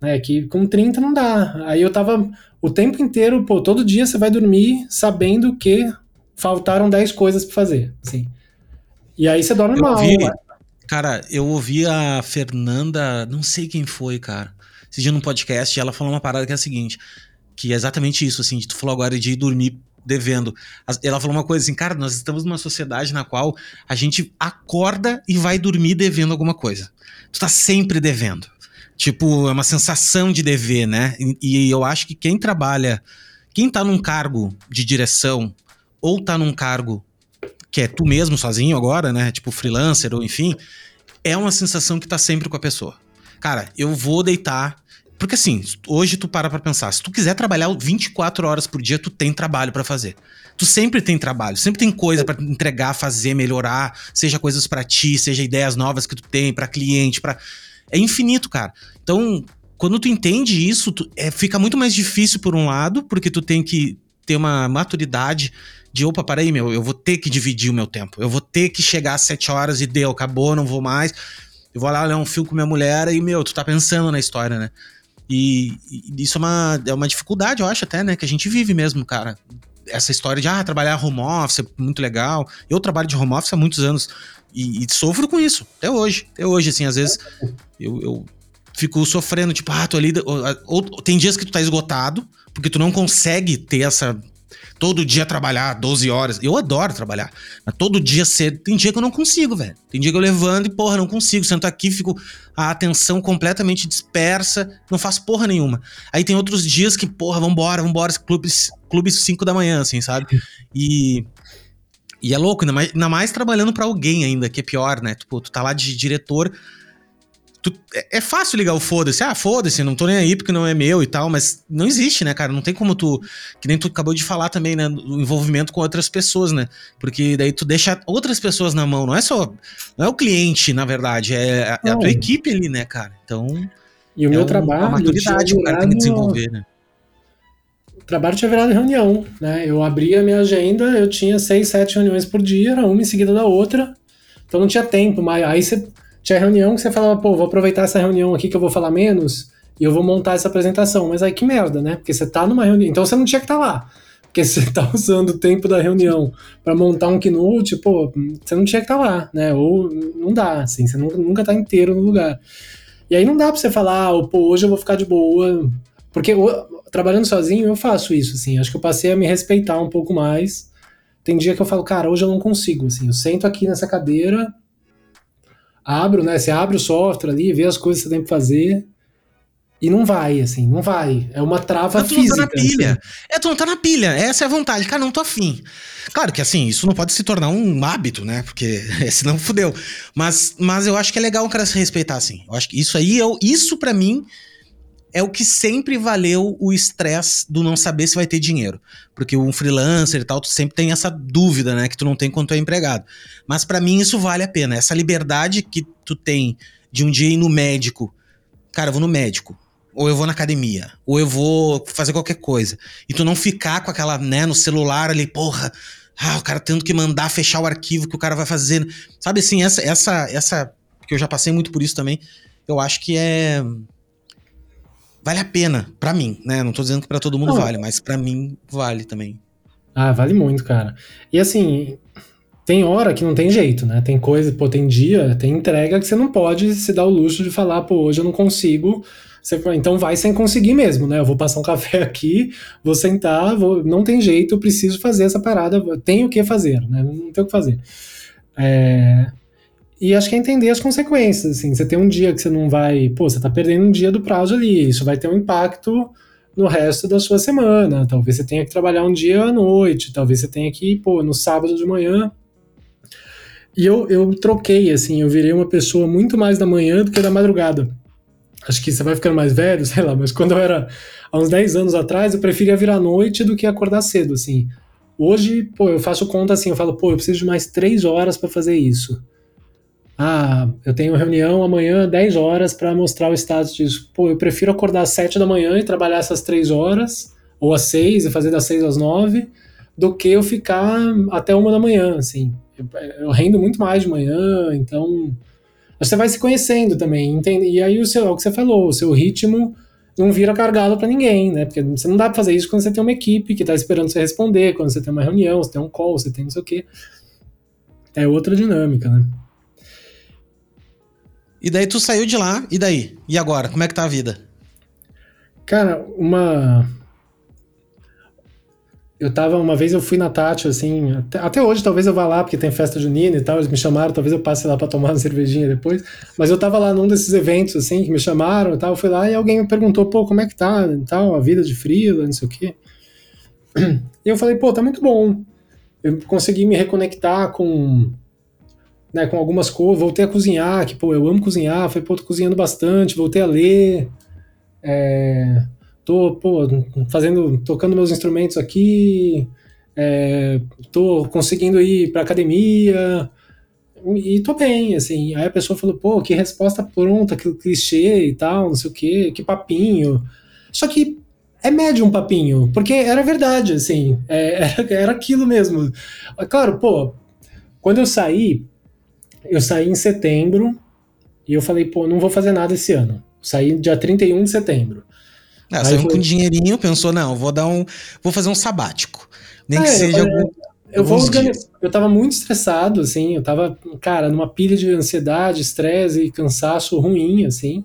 Né? Que com 30 não dá. Aí eu tava o tempo inteiro, pô, todo dia você vai dormir sabendo que faltaram 10 coisas para fazer. Assim. E aí você dorme eu mal. Ouvi, cara, eu ouvi a Fernanda, não sei quem foi, cara. Esse dia num podcast, ela falou uma parada que é a seguinte: que é exatamente isso, assim, tu falou agora de ir dormir devendo. Ela falou uma coisa assim, cara, nós estamos numa sociedade na qual a gente acorda e vai dormir devendo alguma coisa. Tu tá sempre devendo. Tipo, é uma sensação de dever, né? E, e eu acho que quem trabalha, quem tá num cargo de direção ou tá num cargo que é tu mesmo sozinho agora, né? Tipo freelancer ou enfim, é uma sensação que tá sempre com a pessoa. Cara, eu vou deitar. Porque assim, hoje tu para pra pensar, se tu quiser trabalhar 24 horas por dia, tu tem trabalho para fazer. Tu sempre tem trabalho, sempre tem coisa para entregar, fazer, melhorar, seja coisas para ti, seja ideias novas que tu tem para cliente, para é infinito, cara. Então, quando tu entende isso, tu, é, fica muito mais difícil por um lado, porque tu tem que ter uma maturidade de opa, para aí, meu, eu vou ter que dividir o meu tempo. Eu vou ter que chegar às sete horas e deu, acabou, não vou mais. Eu vou lá ler um filme com minha mulher e, meu, tu tá pensando na história, né? E, e, isso é uma, é uma dificuldade, eu acho até, né? Que a gente vive mesmo, cara. essa história de, ah, trabalhar home office é muito legal. Eu trabalho de home office há muitos anos e, e sofro com isso, até hoje. Até hoje, assim, às vezes eu, eu fico sofrendo, tipo, ah, tô ali. Ou, ou, tem dias que tu tá esgotado, porque tu não consegue ter essa todo dia trabalhar 12 horas. Eu adoro trabalhar, mas todo dia cedo. Tem dia que eu não consigo, velho. Tem dia que eu levanto e, porra, não consigo. Sento aqui, fico a atenção completamente dispersa, não faço porra nenhuma. Aí tem outros dias que, porra, vambora, vambora, clubes, clubes 5 da manhã, assim, sabe? E. E é louco, ainda mais, ainda mais trabalhando para alguém ainda, que é pior, né? Tipo, tu tá lá de diretor Tu, é, é, fácil ligar o foda-se. Ah, foda-se, não tô nem aí porque não é meu e tal, mas não existe, né, cara? Não tem como tu. Que nem tu acabou de falar também, né? O envolvimento com outras pessoas, né? Porque daí tu deixa outras pessoas na mão. Não é só. Não é o cliente, na verdade, é, é a tua equipe ali, né, cara? Então. E o meu um, trabalho. Uma maturidade que o cara tem que desenvolver, né? O trabalho tinha virado reunião, né? Eu abria a minha agenda, eu tinha seis, sete reuniões por dia, era uma em seguida da outra. Então não tinha tempo, mas aí você tinha reunião que você falava, pô, vou aproveitar essa reunião aqui que eu vou falar menos e eu vou montar essa apresentação. Mas aí que merda, né? Porque você tá numa reunião, então você não tinha que estar tá lá. Porque você tá usando o tempo da reunião para montar um keynote, pô, você não tinha que estar tá lá, né? Ou não dá, assim, você nunca, nunca tá inteiro no lugar. E aí não dá pra você falar, ah, pô, hoje eu vou ficar de boa. Porque trabalhando sozinho eu faço isso, assim. Acho que eu passei a me respeitar um pouco mais. Tem dia que eu falo, cara, hoje eu não consigo, assim. Eu sento aqui nessa cadeira, abro, né? Você abre o software ali, vê as coisas que você tem que fazer. E não vai, assim, não vai. É uma trava tu física. Não tá na pilha. Assim. É, tu não tá na pilha. Essa é a vontade. Cara, não tô afim. Claro que assim, isso não pode se tornar um hábito, né? Porque senão fudeu. Mas, mas eu acho que é legal o cara se respeitar, assim. Eu acho que isso aí, eu, isso para mim é o que sempre valeu o estresse do não saber se vai ter dinheiro. Porque um freelancer e tal, tu sempre tem essa dúvida, né, que tu não tem quando é empregado. Mas para mim isso vale a pena. Essa liberdade que tu tem de um dia ir no médico. Cara, eu vou no médico. Ou eu vou na academia. Ou eu vou fazer qualquer coisa. E tu não ficar com aquela, né, no celular ali, porra. Ah, o cara tendo que mandar fechar o arquivo que o cara vai fazer. Sabe assim, essa, essa, essa. Que eu já passei muito por isso também. Eu acho que é vale a pena, para mim, né? Não tô dizendo que para todo mundo Não. vale, mas para mim vale também. Ah, vale muito, cara. E assim, tem hora que não tem jeito, né? Tem coisa, pô, tem dia, tem entrega que você não pode se dar o luxo de falar, pô, hoje eu não consigo. Você, então vai sem conseguir mesmo, né? Eu vou passar um café aqui, vou sentar, vou, não tem jeito, eu preciso fazer essa parada, tenho o que fazer, né? Não tenho o que fazer. É, e acho que é entender as consequências, assim, você tem um dia que você não vai, pô, você tá perdendo um dia do prazo ali, isso vai ter um impacto no resto da sua semana, talvez você tenha que trabalhar um dia à noite, talvez você tenha que, pô, no sábado de manhã. E eu, eu troquei, assim, eu virei uma pessoa muito mais da manhã do que da madrugada. Acho que você vai ficando mais velho, sei lá, mas quando eu era há uns 10 anos atrás, eu preferia virar à noite do que acordar cedo, assim. Hoje, pô, eu faço conta assim, eu falo, pô, eu preciso de mais 3 horas para fazer isso. Ah, eu tenho reunião amanhã 10 horas para mostrar o status disso. Pô, eu prefiro acordar às 7 da manhã e trabalhar essas 3 horas, ou às 6 e fazer das 6 às 9, do que eu ficar até uma da manhã, assim. Eu, eu rendo muito mais de manhã, então você vai se conhecendo também, entende? E aí o seu, é o que você falou, o seu ritmo não vira cargado para ninguém, né? Porque você não dá para fazer isso quando você tem uma equipe que tá esperando você responder, quando você tem uma reunião, você tem um call, você tem não sei o quê. É outra dinâmica, né? E daí tu saiu de lá, e daí? E agora? Como é que tá a vida? Cara, uma. Eu tava, uma vez eu fui na Tati, assim, até, até, hoje talvez eu vá lá, porque tem festa junina e tal, eles me chamaram, talvez eu passe lá pra tomar uma cervejinha depois, mas eu tava lá num desses eventos, assim, que me chamaram e tal, eu fui lá e alguém me perguntou, pô, como é que tá, e tal, a vida de frila, não sei o quê. E eu falei, pô, tá muito bom. Eu consegui me reconectar com né, com algumas coisas, voltei a cozinhar, que, pô, eu amo cozinhar, falei, pô, tô cozinhando bastante, voltei a ler, é, tô, pô, fazendo, tocando meus instrumentos aqui, é, tô conseguindo ir pra academia, e tô bem, assim, aí a pessoa falou, pô, que resposta pronta, que clichê e tal, não sei o que, que papinho, só que é médio um papinho, porque era verdade, assim, é, era, era aquilo mesmo. Claro, pô, quando eu saí, eu saí em setembro e eu falei, pô, não vou fazer nada esse ano. Saí dia 31 de setembro. Ah, saiu com dinheirinho, pensou, não, vou dar um. Vou fazer um sabático. Nem que seja eu, algum, eu vou organizar. Eu tava muito estressado, assim, eu tava, cara, numa pilha de ansiedade, estresse e cansaço ruim, assim.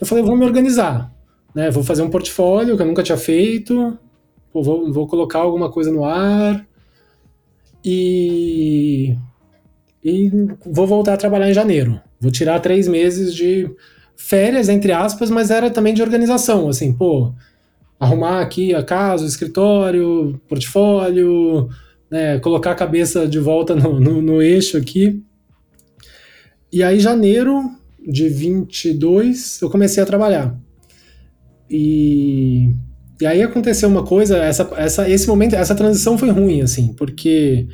Eu falei, vou me organizar, né? Vou fazer um portfólio que eu nunca tinha feito, vou, vou colocar alguma coisa no ar e, e vou voltar a trabalhar em janeiro. Vou tirar três meses de férias, entre aspas, mas era também de organização, assim, pô, arrumar aqui a casa, o escritório, portfólio, né, colocar a cabeça de volta no, no, no eixo aqui. E aí, janeiro de 22, eu comecei a trabalhar. E, e aí aconteceu uma coisa, essa, essa, esse momento, essa transição foi ruim, assim, porque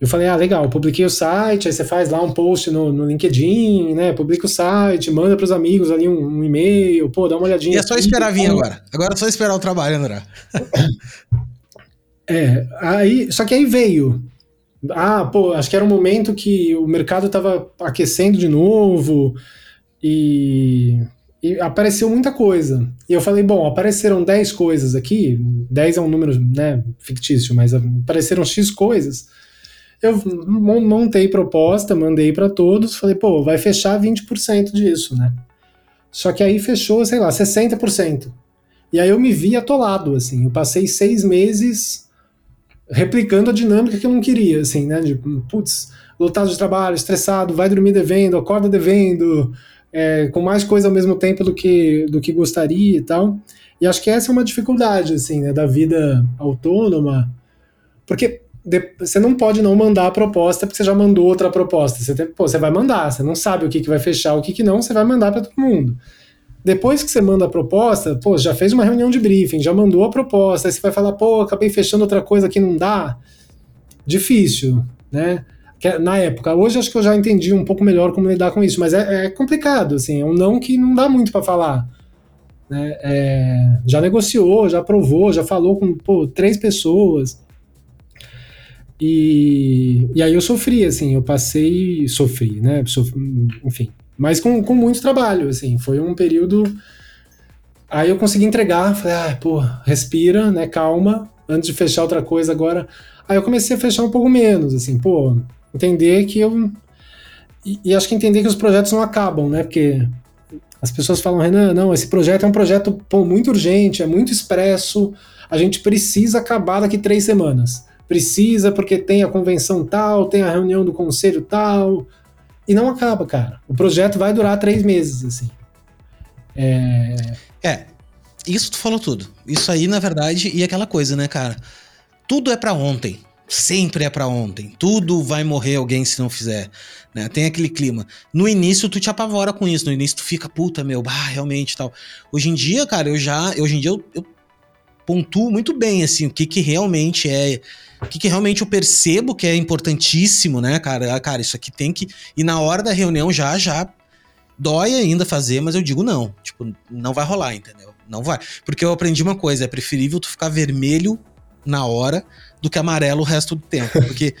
eu falei, ah, legal, publiquei o site, aí você faz lá um post no, no LinkedIn, né? Publica o site, manda para os amigos ali um, um, e-mail, pô, dá uma olhadinha. E é só aqui, esperar vir agora. Agora é só esperar o trabalho, André. é, aí, só que aí veio. Ah, pô, acho que era um momento que o mercado estava aquecendo de novo e, e, apareceu muita coisa. E eu falei, bom, apareceram 10 coisas aqui, 10 é um número né, fictício, mas apareceram X coisas eu montei proposta, mandei para todos, falei, pô, vai fechar 20% disso, né? Só que aí fechou, sei lá, 60%. E aí eu me vi atolado, assim. Eu passei seis meses replicando a dinâmica que eu não queria, assim, né? De, putz, lotado de trabalho, estressado, vai dormir devendo, acorda devendo, é, com mais coisa ao mesmo tempo do que, do que gostaria e tal. E acho que essa é uma dificuldade, assim, né, da vida autônoma, porque você não pode não mandar a proposta porque você já mandou outra proposta. Você, tem, pô, você vai mandar, você não sabe o que, que vai fechar, o que, que não, você vai mandar para todo mundo. Depois que você manda a proposta, pô, já fez uma reunião de briefing, já mandou a proposta, aí você vai falar, pô, acabei fechando outra coisa que não dá. Difícil, né? É, na época. Hoje acho que eu já entendi um pouco melhor como lidar com isso, mas é, é complicado, assim, é um não que não dá muito para falar. Né? É, já negociou, já aprovou, já falou com pô, três pessoas. E, e aí eu sofri, assim, eu passei, sofri, né, sofri, enfim, mas com, com muito trabalho, assim, foi um período, aí eu consegui entregar, falei, ah, pô, respira, né, calma, antes de fechar outra coisa agora, aí eu comecei a fechar um pouco menos, assim, pô, entender que eu, e, e acho que entender que os projetos não acabam, né, porque as pessoas falam, Renan, não, esse projeto é um projeto pô, muito urgente, é muito expresso, a gente precisa acabar daqui três semanas precisa porque tem a convenção tal, tem a reunião do conselho tal, e não acaba, cara. O projeto vai durar três meses, assim. É, é isso tu falou tudo. Isso aí, na verdade, e aquela coisa, né, cara? Tudo é para ontem. Sempre é para ontem. Tudo vai morrer alguém se não fizer. Né? Tem aquele clima. No início tu te apavora com isso. No início tu fica, puta, meu, bah, realmente tal. Hoje em dia, cara, eu já. Hoje em dia eu, eu pontuo muito bem, assim, o que, que realmente é o que, que, realmente eu percebo que é importantíssimo, né, cara? Ah, cara, isso aqui tem que. E na hora da reunião já, já dói ainda fazer, mas eu digo não. Tipo, não vai rolar, entendeu? Não vai. Porque eu aprendi uma coisa: é preferível tu ficar vermelho na hora do que amarelo o resto do tempo. Porque.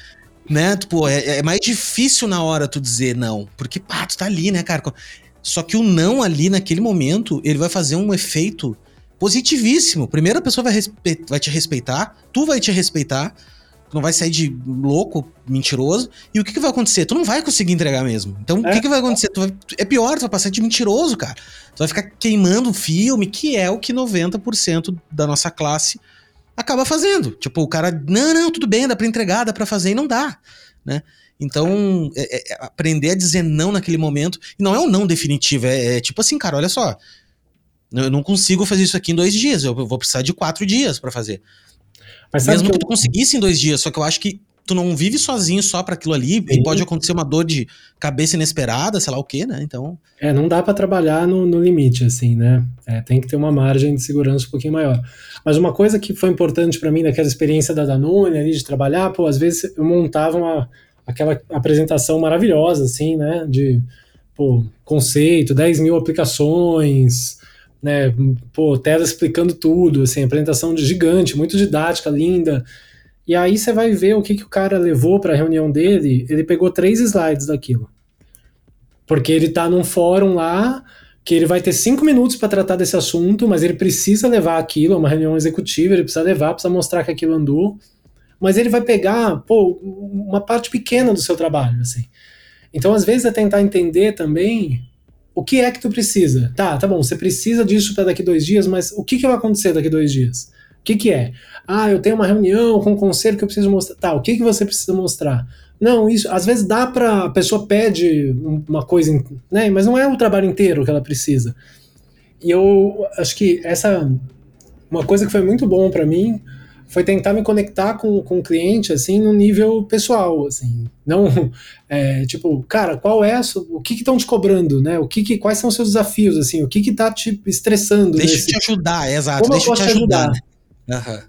né, tipo, é, é mais difícil na hora tu dizer não. Porque, pá, tu tá ali, né, cara? Só que o não ali, naquele momento, ele vai fazer um efeito positivíssimo. Primeiro a pessoa vai, vai te respeitar, tu vai te respeitar, tu não vai sair de louco, mentiroso. E o que, que vai acontecer? Tu não vai conseguir entregar mesmo. Então, é. o que, que vai acontecer? Vai, é pior, tu vai passar de mentiroso, cara. Tu vai ficar queimando filme, que é o que 90% da nossa classe acaba fazendo. Tipo, o cara, não, não, tudo bem, dá pra entregar, dá pra fazer, e não dá, né? Então, é, é, aprender a dizer não naquele momento, e não é um não definitivo, é, é tipo assim, cara, olha só, eu não consigo fazer isso aqui em dois dias, eu vou precisar de quatro dias para fazer. Mas Mesmo que, que tu conseguisse em dois dias, só que eu acho que tu não vive sozinho só para aquilo ali Sim. e pode acontecer uma dor de cabeça inesperada, sei lá o que, né? Então. É, não dá para trabalhar no, no, limite, assim, né? É, tem que ter uma margem de segurança um pouquinho maior. Mas uma coisa que foi importante para mim daquela experiência da Danone ali de trabalhar, pô, às vezes eu montava uma, aquela apresentação maravilhosa, assim, né? De pô, conceito, 10 mil aplicações né? Pô, tela explicando tudo, assim, apresentação gigante, muito didática, linda. E aí você vai ver o que, que o cara levou para a reunião dele. Ele pegou três slides daquilo. Porque ele tá num fórum lá que ele vai ter cinco minutos para tratar desse assunto, mas ele precisa levar aquilo, é uma reunião executiva, ele precisa levar, precisa mostrar que aquilo andou. mas ele vai pegar, pô, uma parte pequena do seu trabalho, assim. Então, às vezes, é tentar entender também o que é que tu precisa. Tá, tá bom, você precisa disso para daqui dois dias, mas o que, que vai acontecer daqui dois dias? O que, que é? Ah, eu tenho uma reunião com um conselho que eu preciso mostrar. Tá, o que, que você precisa mostrar? Não, isso às vezes dá para a pessoa pede uma coisa, né? Mas não é o trabalho inteiro que ela precisa. E eu acho que essa uma coisa que foi muito bom para mim foi tentar me conectar com, com o cliente, assim, no nível pessoal, assim. Não, é, tipo, cara, qual é, o que estão te cobrando, né? O que, que quais são os seus desafios, assim? O que que tá te estressando? Deixa nesse... eu te ajudar, exato. Como deixa eu te ajudar. ajudar? Uhum.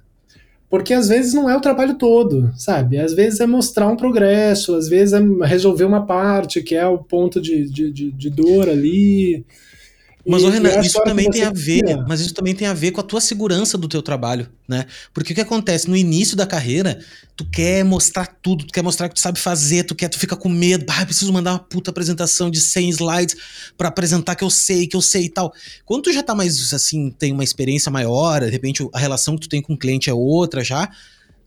Porque às vezes não é o trabalho todo, sabe? Às vezes é mostrar um progresso, às vezes é resolver uma parte que é o ponto de, de, de, de dor ali. Mas, ô, Renan, isso também tem a ver, mas isso também tem a ver com a tua segurança do teu trabalho, né? Porque o que acontece? No início da carreira, tu quer mostrar tudo, tu quer mostrar que tu sabe fazer, tu quer, tu fica com medo, ah, preciso mandar uma puta apresentação de 100 slides para apresentar que eu sei, que eu sei e tal. Quando tu já tá mais, assim, tem uma experiência maior, de repente a relação que tu tem com o cliente é outra já,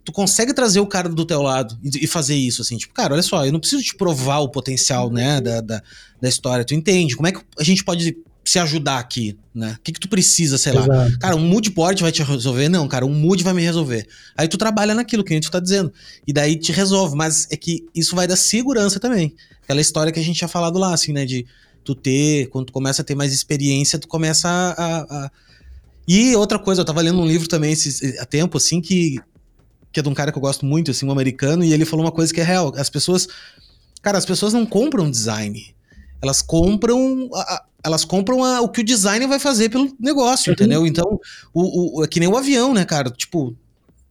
tu consegue trazer o cara do teu lado e, fazer isso, assim, tipo, cara, olha só, eu não preciso te provar o potencial, né, da, da, da história, tu entende? Como é que a gente pode se ajudar aqui, né? O que, que tu precisa, sei Exato. lá. Cara, um mood board vai te resolver? Não, cara, um mood vai me resolver. Aí tu trabalha naquilo que a gente tá dizendo. E daí te resolve. Mas é que isso vai dar segurança também. Aquela história que a gente tinha falado lá, assim, né? De tu ter, quando tu começa a ter mais experiência, tu começa a. a... E outra coisa, eu tava lendo um livro também esse, há tempo, assim, que, que é de um cara que eu gosto muito, assim, um americano, e ele falou uma coisa que é real. As pessoas. Cara, as pessoas não compram design. Elas compram a, elas compram a, o que o designer vai fazer pelo negócio, uhum. entendeu? Então, o, o, é que nem o avião, né, cara? Tipo,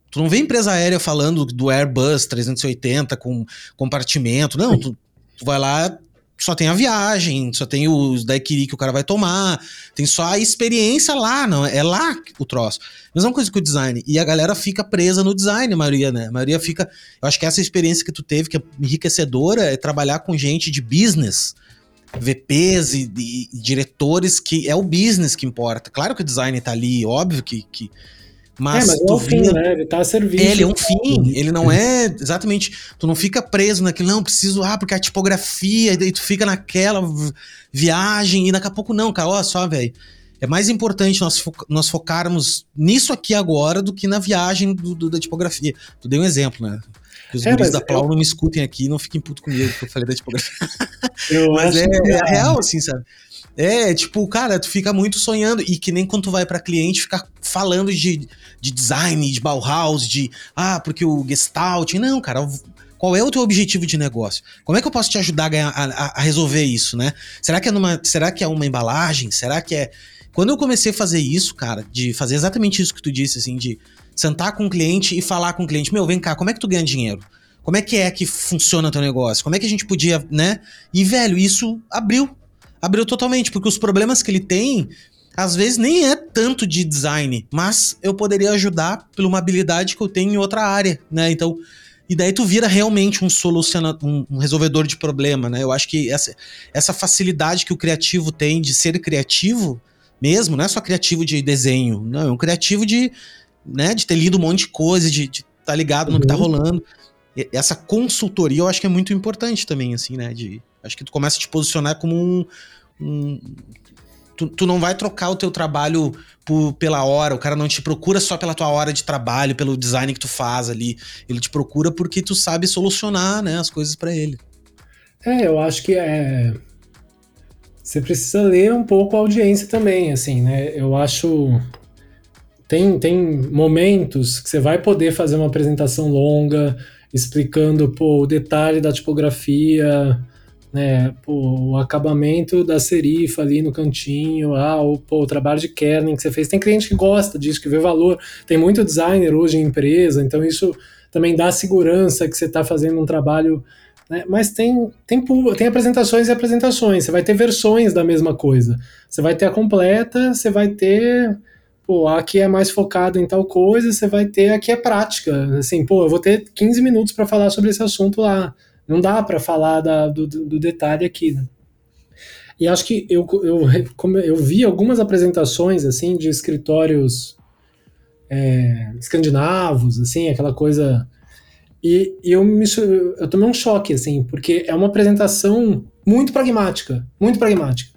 tu não vê empresa aérea falando do Airbus 380 com compartimento, não. Tu, tu vai lá, só tem a viagem, só tem os daiquiri que o cara vai tomar, tem só a experiência lá, não é lá o troço. Mesma coisa que o design. E a galera fica presa no design, a maioria, né? A maioria fica. Eu acho que essa experiência que tu teve, que é enriquecedora, é trabalhar com gente de business VPs e, e, diretores que é o business que importa. Claro que o design tá ali, óbvio que. que mas, é, mas é um fim, né? Ele tá a serviço. Ele é um fim, ele não é exatamente. Tu não fica preso naquilo, não, preciso, ah, porque a tipografia, e daí tu fica naquela viagem, e daqui a pouco não, cara, olha só, velho. É mais importante nós, fo nós focarmos nisso aqui agora do que na viagem do, do, da tipografia. Tu dei um exemplo, né? Que os é, guris da Plau eu... não me escutem aqui não fiquem puto comigo que eu falei da tipografia. Eu mas é, é, é real, assim, sabe? É, tipo, cara, tu fica muito sonhando. E que nem quando tu vai para cliente ficar falando de, de design, de Bauhaus, de ah, porque o Gestalt. Não, cara, qual é o teu objetivo de negócio? Como é que eu posso te ajudar a, ganhar, a, a resolver isso, né? Será que, é numa, será que é uma embalagem? Será que é. Quando eu comecei a fazer isso, cara, de fazer exatamente isso que tu disse, assim, de sentar com o cliente e falar com o cliente: Meu, vem cá, como é que tu ganha dinheiro? Como é que é que funciona teu negócio? Como é que a gente podia, né? E, velho, isso abriu. Abriu totalmente, porque os problemas que ele tem, às vezes nem é tanto de design, mas eu poderia ajudar por uma habilidade que eu tenho em outra área, né? Então, e daí tu vira realmente um solucionador, um, um, resolvedor de problema, né? Eu acho que essa, essa facilidade que o criativo tem de ser criativo mesmo, não é só criativo de desenho, não, é um criativo de né, de ter lido um monte de coisa, de estar tá ligado uhum. no que tá uhum. rolando. E essa consultoria eu acho que é muito importante também, assim, né? De, acho que tu começa a te posicionar como um. um tu, tu, não vai trocar o teu trabalho por, pela hora, o cara não te procura só pela tua hora de trabalho, pelo design que tu faz ali. Ele te procura porque tu sabe solucionar né, as coisas para ele. É, eu acho que é. Você precisa ler um pouco a audiência também, assim, né? Eu acho tem, tem momentos que você vai poder fazer uma apresentação longa, explicando pô, o detalhe da tipografia, né, pô, o acabamento da serifa ali no cantinho, ah, o, pô, o trabalho de kerning que você fez. Tem cliente que gosta disso, que vê valor. Tem muito designer hoje em empresa, então isso também dá segurança que você está fazendo um trabalho. Né, mas tem, tem, tem apresentações e apresentações. Você vai ter versões da mesma coisa. Você vai ter a completa, você vai ter aqui é mais focado em tal coisa, você vai ter aqui é prática. Assim, pô, eu vou ter 15 minutos para falar sobre esse assunto lá. Não dá para falar da, do, do, detalhe aqui, né? E acho que eu, eu, eu vi algumas apresentações, assim, de escritórios é, escandinavos, assim, aquela coisa E, e eu, me, eu tomei um choque, assim, porque é uma apresentação muito pragmática, muito pragmática.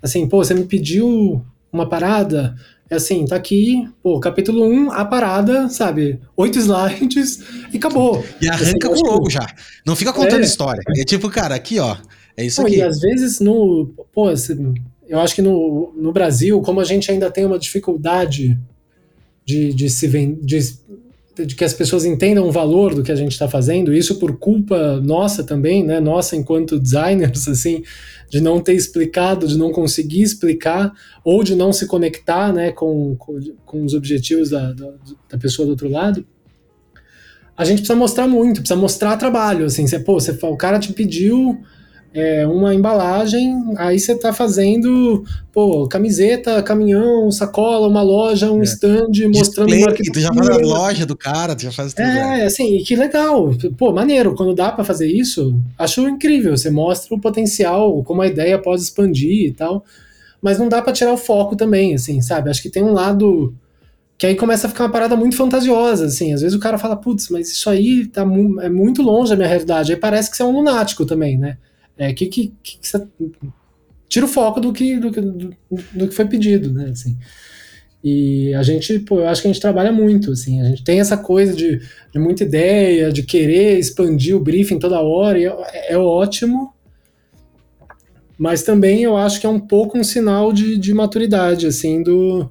Assim, pô, você me pediu uma parada, é assim, tá aqui, pô, capítulo 1, a parada, sabe? Oito slides e acabou. E arranca assim, com o logo já. Não fica contando é. história. É tipo, cara, aqui, ó. É isso Pô, aqui. E às vezes no. Pô, eu acho que no, no Brasil, como a gente ainda tem uma dificuldade de, de se vender. De, de que as pessoas entendam o valor do que a gente está fazendo, isso por culpa nossa também, né? Nossa, enquanto designers, assim, de não ter explicado, de não conseguir explicar, ou de não se conectar né, com, com, com os objetivos da, da, da pessoa do outro lado a gente precisa mostrar muito, precisa mostrar trabalho, assim, você, pô, você, o cara te pediu é, uma embalagem, aí você está fazendo, pô, camiseta, caminhão, sacola, uma loja, um é. stand mostrando Display, Tu já faz a loja do cara, tu já faz tudo. É, é, assim, que legal. Pô, maneiro, quando dá para fazer isso, acho incrível. Você mostra o potencial, como a ideia pode expandir e tal. Mas não dá para tirar o foco também, assim, sabe? Acho que tem um lado que aí começa a ficar uma parada muito fantasiosa, assim. Às vezes o cara fala, putz, mas isso aí tá mu é muito longe da minha realidade. Aí parece que você é um lunático também, né? É, que, que, que você tira o foco do que, do, do, do, que foi pedido, né? Assim. E a gente, pô, eu acho que a gente trabalha muito, assim, a gente tem essa coisa de, de muita ideia, de querer expandir o briefing toda hora, é, é, ótimo, mas também eu acho que é um pouco um sinal de, de maturidade, assim, do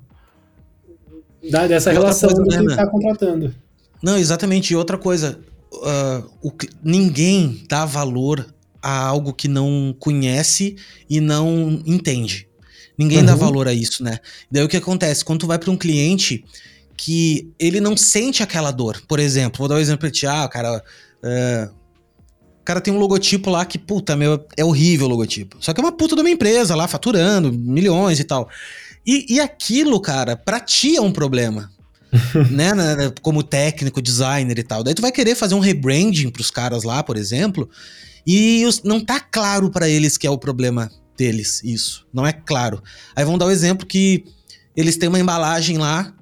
da, dessa relação coisa, do que está contratando. Não, exatamente. E outra coisa, uh, o, ninguém dá valor a algo que não conhece e não entende. Ninguém uhum. dá valor a isso, né? Daí o que acontece? Quando tu vai para um cliente que ele não sente aquela dor, por exemplo, vou dar um exemplo pra ti, ah, cara. Uh, o cara tem um logotipo lá que, puta, meu, é horrível o logotipo. Só que é uma puta de uma empresa lá, faturando milhões e tal. E, e aquilo, cara, pra ti é um problema. né, né, como técnico, designer e tal. Daí tu vai querer fazer um rebranding pros caras lá, por exemplo, e os, não tá claro para eles que é o problema deles, isso. Não é claro. Aí vamos dar o um exemplo que eles têm uma embalagem lá,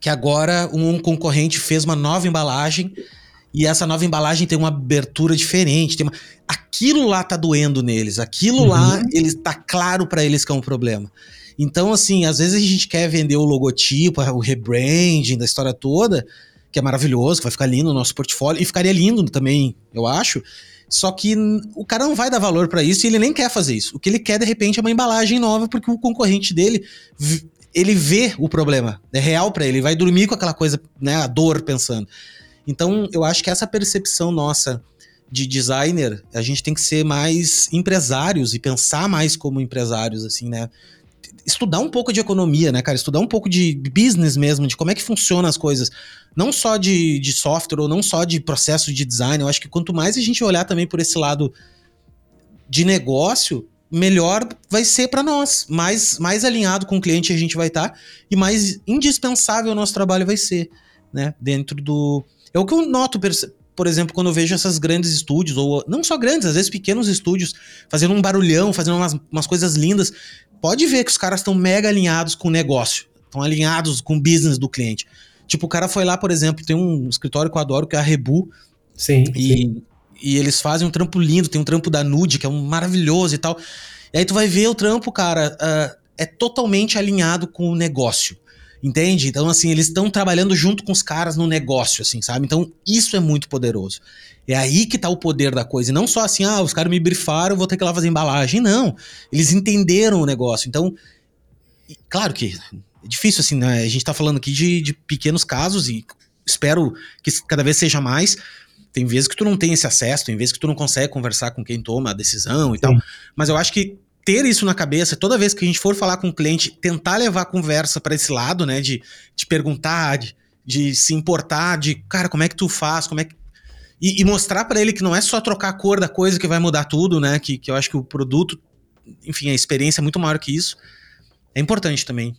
que agora um concorrente fez uma nova embalagem, e essa nova embalagem tem uma abertura diferente. Tem uma... Aquilo lá tá doendo neles, aquilo uhum. lá eles, tá claro para eles que é um problema. Então, assim, às vezes a gente quer vender o logotipo, o rebranding da história toda, que é maravilhoso, que vai ficar lindo no nosso portfólio, e ficaria lindo também, eu acho. Só que o cara não vai dar valor para isso e ele nem quer fazer isso. O que ele quer, de repente, é uma embalagem nova, porque o concorrente dele, ele vê o problema. É real para ele, ele vai dormir com aquela coisa, né, a dor pensando. Então, eu acho que essa percepção nossa de designer, a gente tem que ser mais empresários e pensar mais como empresários, assim, né? Estudar um pouco de economia, né, cara? Estudar um pouco de business mesmo, de como é que funciona as coisas. Não só de, de software ou não só de processo de design. Eu acho que quanto mais a gente olhar também por esse lado de negócio, melhor vai ser para nós. Mais, mais alinhado com o cliente a gente vai estar tá, e mais indispensável o nosso trabalho vai ser, né? Dentro do. É o que eu noto, por exemplo, quando eu vejo essas grandes estúdios, ou não só grandes, às vezes pequenos estúdios, fazendo um barulhão, fazendo umas, umas coisas lindas pode ver que os caras estão mega alinhados com o negócio, estão alinhados com o business do cliente. Tipo, o cara foi lá, por exemplo, tem um escritório que eu adoro, que é a Rebu. Sim. E, sim. e eles fazem um trampo lindo, tem um trampo da Nude, que é um maravilhoso e tal. E aí tu vai ver o trampo, cara, uh, é totalmente alinhado com o negócio. Entende? Então, assim, eles estão trabalhando junto com os caras no negócio, assim, sabe? Então, isso é muito poderoso. É aí que tá o poder da coisa. E não só assim, ah, os caras me brifaram, vou ter que ir lá fazer embalagem. Não. Eles entenderam o negócio. Então, claro que é difícil, assim, né? A gente tá falando aqui de, de pequenos casos e espero que cada vez seja mais. Tem vezes que tu não tem esse acesso, tem vezes que tu não consegue conversar com quem toma a decisão e Sim. tal. Mas eu acho que ter isso na cabeça, toda vez que a gente for falar com o cliente, tentar levar a conversa para esse lado, né? De, de perguntar, de, de se importar, de, cara, como é que tu faz, como é que e, e mostrar para ele que não é só trocar a cor da coisa que vai mudar tudo, né? Que, que eu acho que o produto, enfim, a experiência é muito maior que isso. É importante também.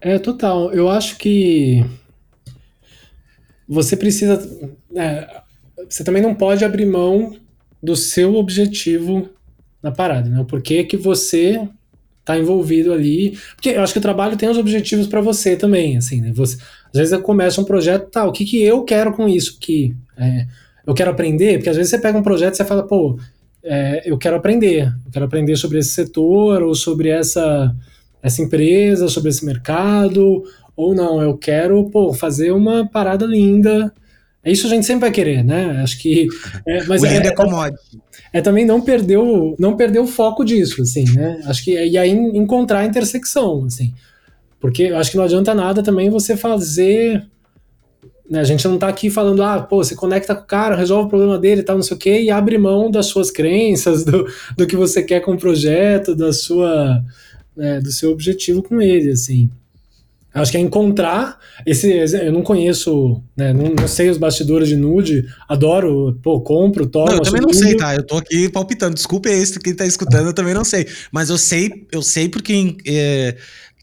É, total. Eu acho que você precisa. É, você também não pode abrir mão do seu objetivo na parada, né? Por que, que você está envolvido ali? Porque eu acho que o trabalho tem os objetivos para você também, assim, né? Você, Às vezes eu começo um projeto, tá, o que, que eu quero com isso aqui? É, eu quero aprender, porque às vezes você pega um projeto e você fala, pô, é, eu quero aprender, eu quero aprender sobre esse setor, ou sobre essa, essa empresa, sobre esse mercado, ou não, eu quero, pô, fazer uma parada linda, isso a gente sempre vai querer, né? Acho que. É, mas o é, é, commodity. É, também não perder, o, não perder o foco disso, assim, né? Acho que. E aí encontrar a intersecção, assim. Porque eu acho que não adianta nada também você fazer. Né, a gente não está aqui falando, ah, pô, você conecta com o cara, resolve o problema dele e tal, não sei o quê, e abre mão das suas crenças, do, do que você quer com o projeto, da sua, né, do seu objetivo com ele, assim. Acho que é encontrar esse. Eu não conheço, né? Não, não, sei os bastidores de nude. Adoro, pô, compro, tomo. Não, eu também não sei, tá? Eu tô aqui palpitando. Desculpe esse que tá escutando, eu também não sei. Mas eu sei, eu sei porque é,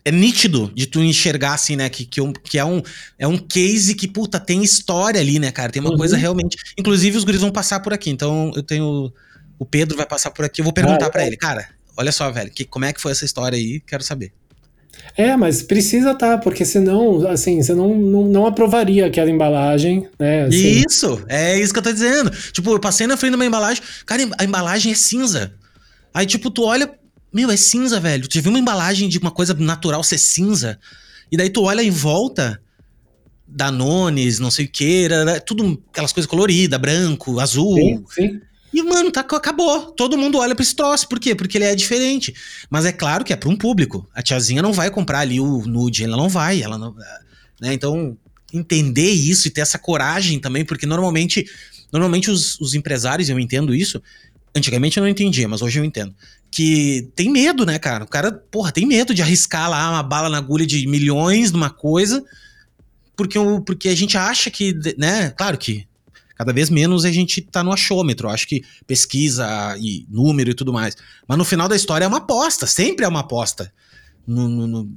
é nítido de tu enxergar, assim, né? Que, que, um, que é, um, é um case que, puta, tem história ali, né, cara? Tem uma uhum. coisa realmente. Inclusive, os guris vão passar por aqui. Então, eu tenho. O Pedro vai passar por aqui. Eu vou perguntar ah, para ele, cara. Olha só, velho, que, como é que foi essa história aí? Quero saber. É, mas precisa tá, porque senão, assim, você não, não, não aprovaria aquela embalagem, né? Assim. Isso, é isso que eu tô dizendo. Tipo, eu passei na frente de uma embalagem, cara, a embalagem é cinza. Aí, tipo, tu olha, meu, é cinza, velho. Tu viu uma embalagem de uma coisa natural ser cinza? E daí tu olha em volta, Danones, não sei o que, tudo aquelas coisas coloridas, branco, azul. Sim, sim. E, mano, tá, acabou. Todo mundo olha pra esse troço. Por quê? Porque ele é diferente. Mas é claro que é pra um público. A tiazinha não vai comprar ali o nude, ela não vai. Ela não, né? Então, entender isso e ter essa coragem também, porque normalmente, normalmente os, os empresários, eu entendo isso. Antigamente eu não entendia, mas hoje eu entendo. Que tem medo, né, cara? O cara, porra, tem medo de arriscar lá uma bala na agulha de milhões numa coisa, porque, porque a gente acha que, né? Claro que cada vez menos a gente tá no achômetro. acho que pesquisa e número e tudo mais. Mas no final da história é uma aposta, sempre é uma aposta. No, no, no...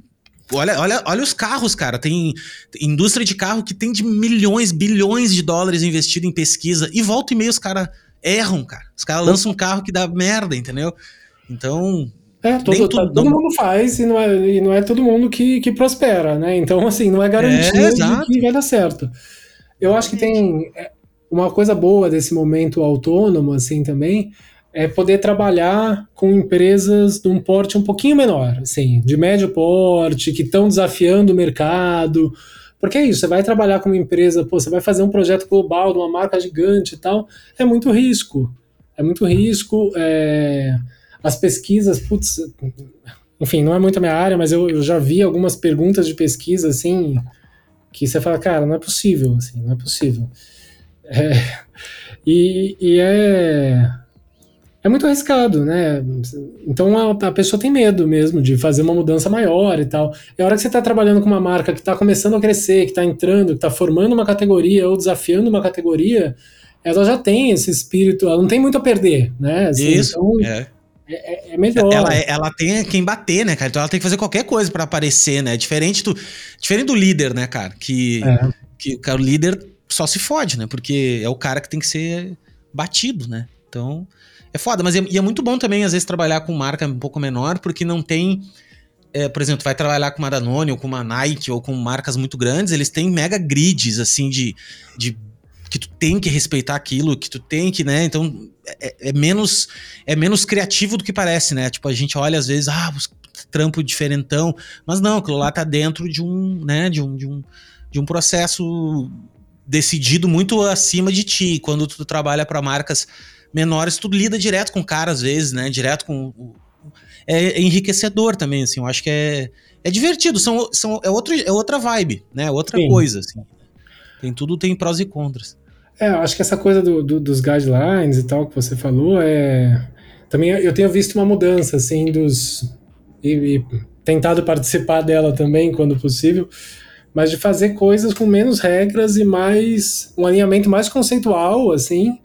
Olha, olha, olha os carros, cara. Tem indústria de carro que tem de milhões, bilhões de dólares investido em pesquisa. E volta e meia os caras erram, cara. Os caras lançam um carro que dá merda, entendeu? Então, é, todo, tudo, tá, todo mundo faz e não é, e não é todo mundo que, que prospera, né? Então, assim, não é garantia é, de que vai dar certo. Eu acho que tem. Uma coisa boa desse momento autônomo, assim, também, é poder trabalhar com empresas de um porte um pouquinho menor, assim, de médio porte, que estão desafiando o mercado. Porque é isso, você vai trabalhar com uma empresa, pô, você vai fazer um projeto global de uma marca gigante e tal, é muito risco. É muito risco. É... As pesquisas, putz, enfim, não é muito a minha área, mas eu, eu já vi algumas perguntas de pesquisa, assim, que você fala, cara, não é possível, assim, não é possível. É, e, e é, é muito arriscado, né? Então a, a, pessoa tem medo mesmo de fazer uma mudança maior e tal. É a hora que você está trabalhando com uma marca que está começando a crescer, que está entrando, que está formando uma categoria ou desafiando uma categoria, ela já tem esse espírito, ela não tem muito a perder, né? Assim, Isso, então, é. É, é, melhor. Ela, ela tem quem bater, né, cara? Então ela tem que fazer qualquer coisa para aparecer, né? Diferente do, diferente do líder, né, cara? Que, é. que cara, o líder só se fode, né? Porque é o cara que tem que ser batido, né? Então, é foda. Mas é, e é muito bom também, às vezes, trabalhar com marca um pouco menor, porque não tem. É, por exemplo, vai trabalhar com uma Danone ou com uma Nike ou com marcas muito grandes, eles têm mega grids, assim, de, de que tu tem que respeitar aquilo, que tu tem que, né? Então é, é, menos é menos criativo do que parece, né? Tipo, a gente olha às vezes, ah, trampo diferentão, mas não, aquilo lá tá dentro de um, né, de um, de um, de um processo decidido muito acima de ti. Quando tu trabalha para marcas menores, tu lida direto com o cara às vezes, né? Direto com é, enriquecedor também, assim. Eu acho que é, é divertido. São, são, é, outro, é outra vibe, né? É outra Sim. coisa, assim. Tem tudo, tem prós e contras. É, eu acho que essa coisa do, do, dos guidelines e tal que você falou é. Também eu tenho visto uma mudança, assim, dos. E, e tentado participar dela também, quando possível mas de fazer coisas com menos regras e mais um alinhamento mais conceitual, assim,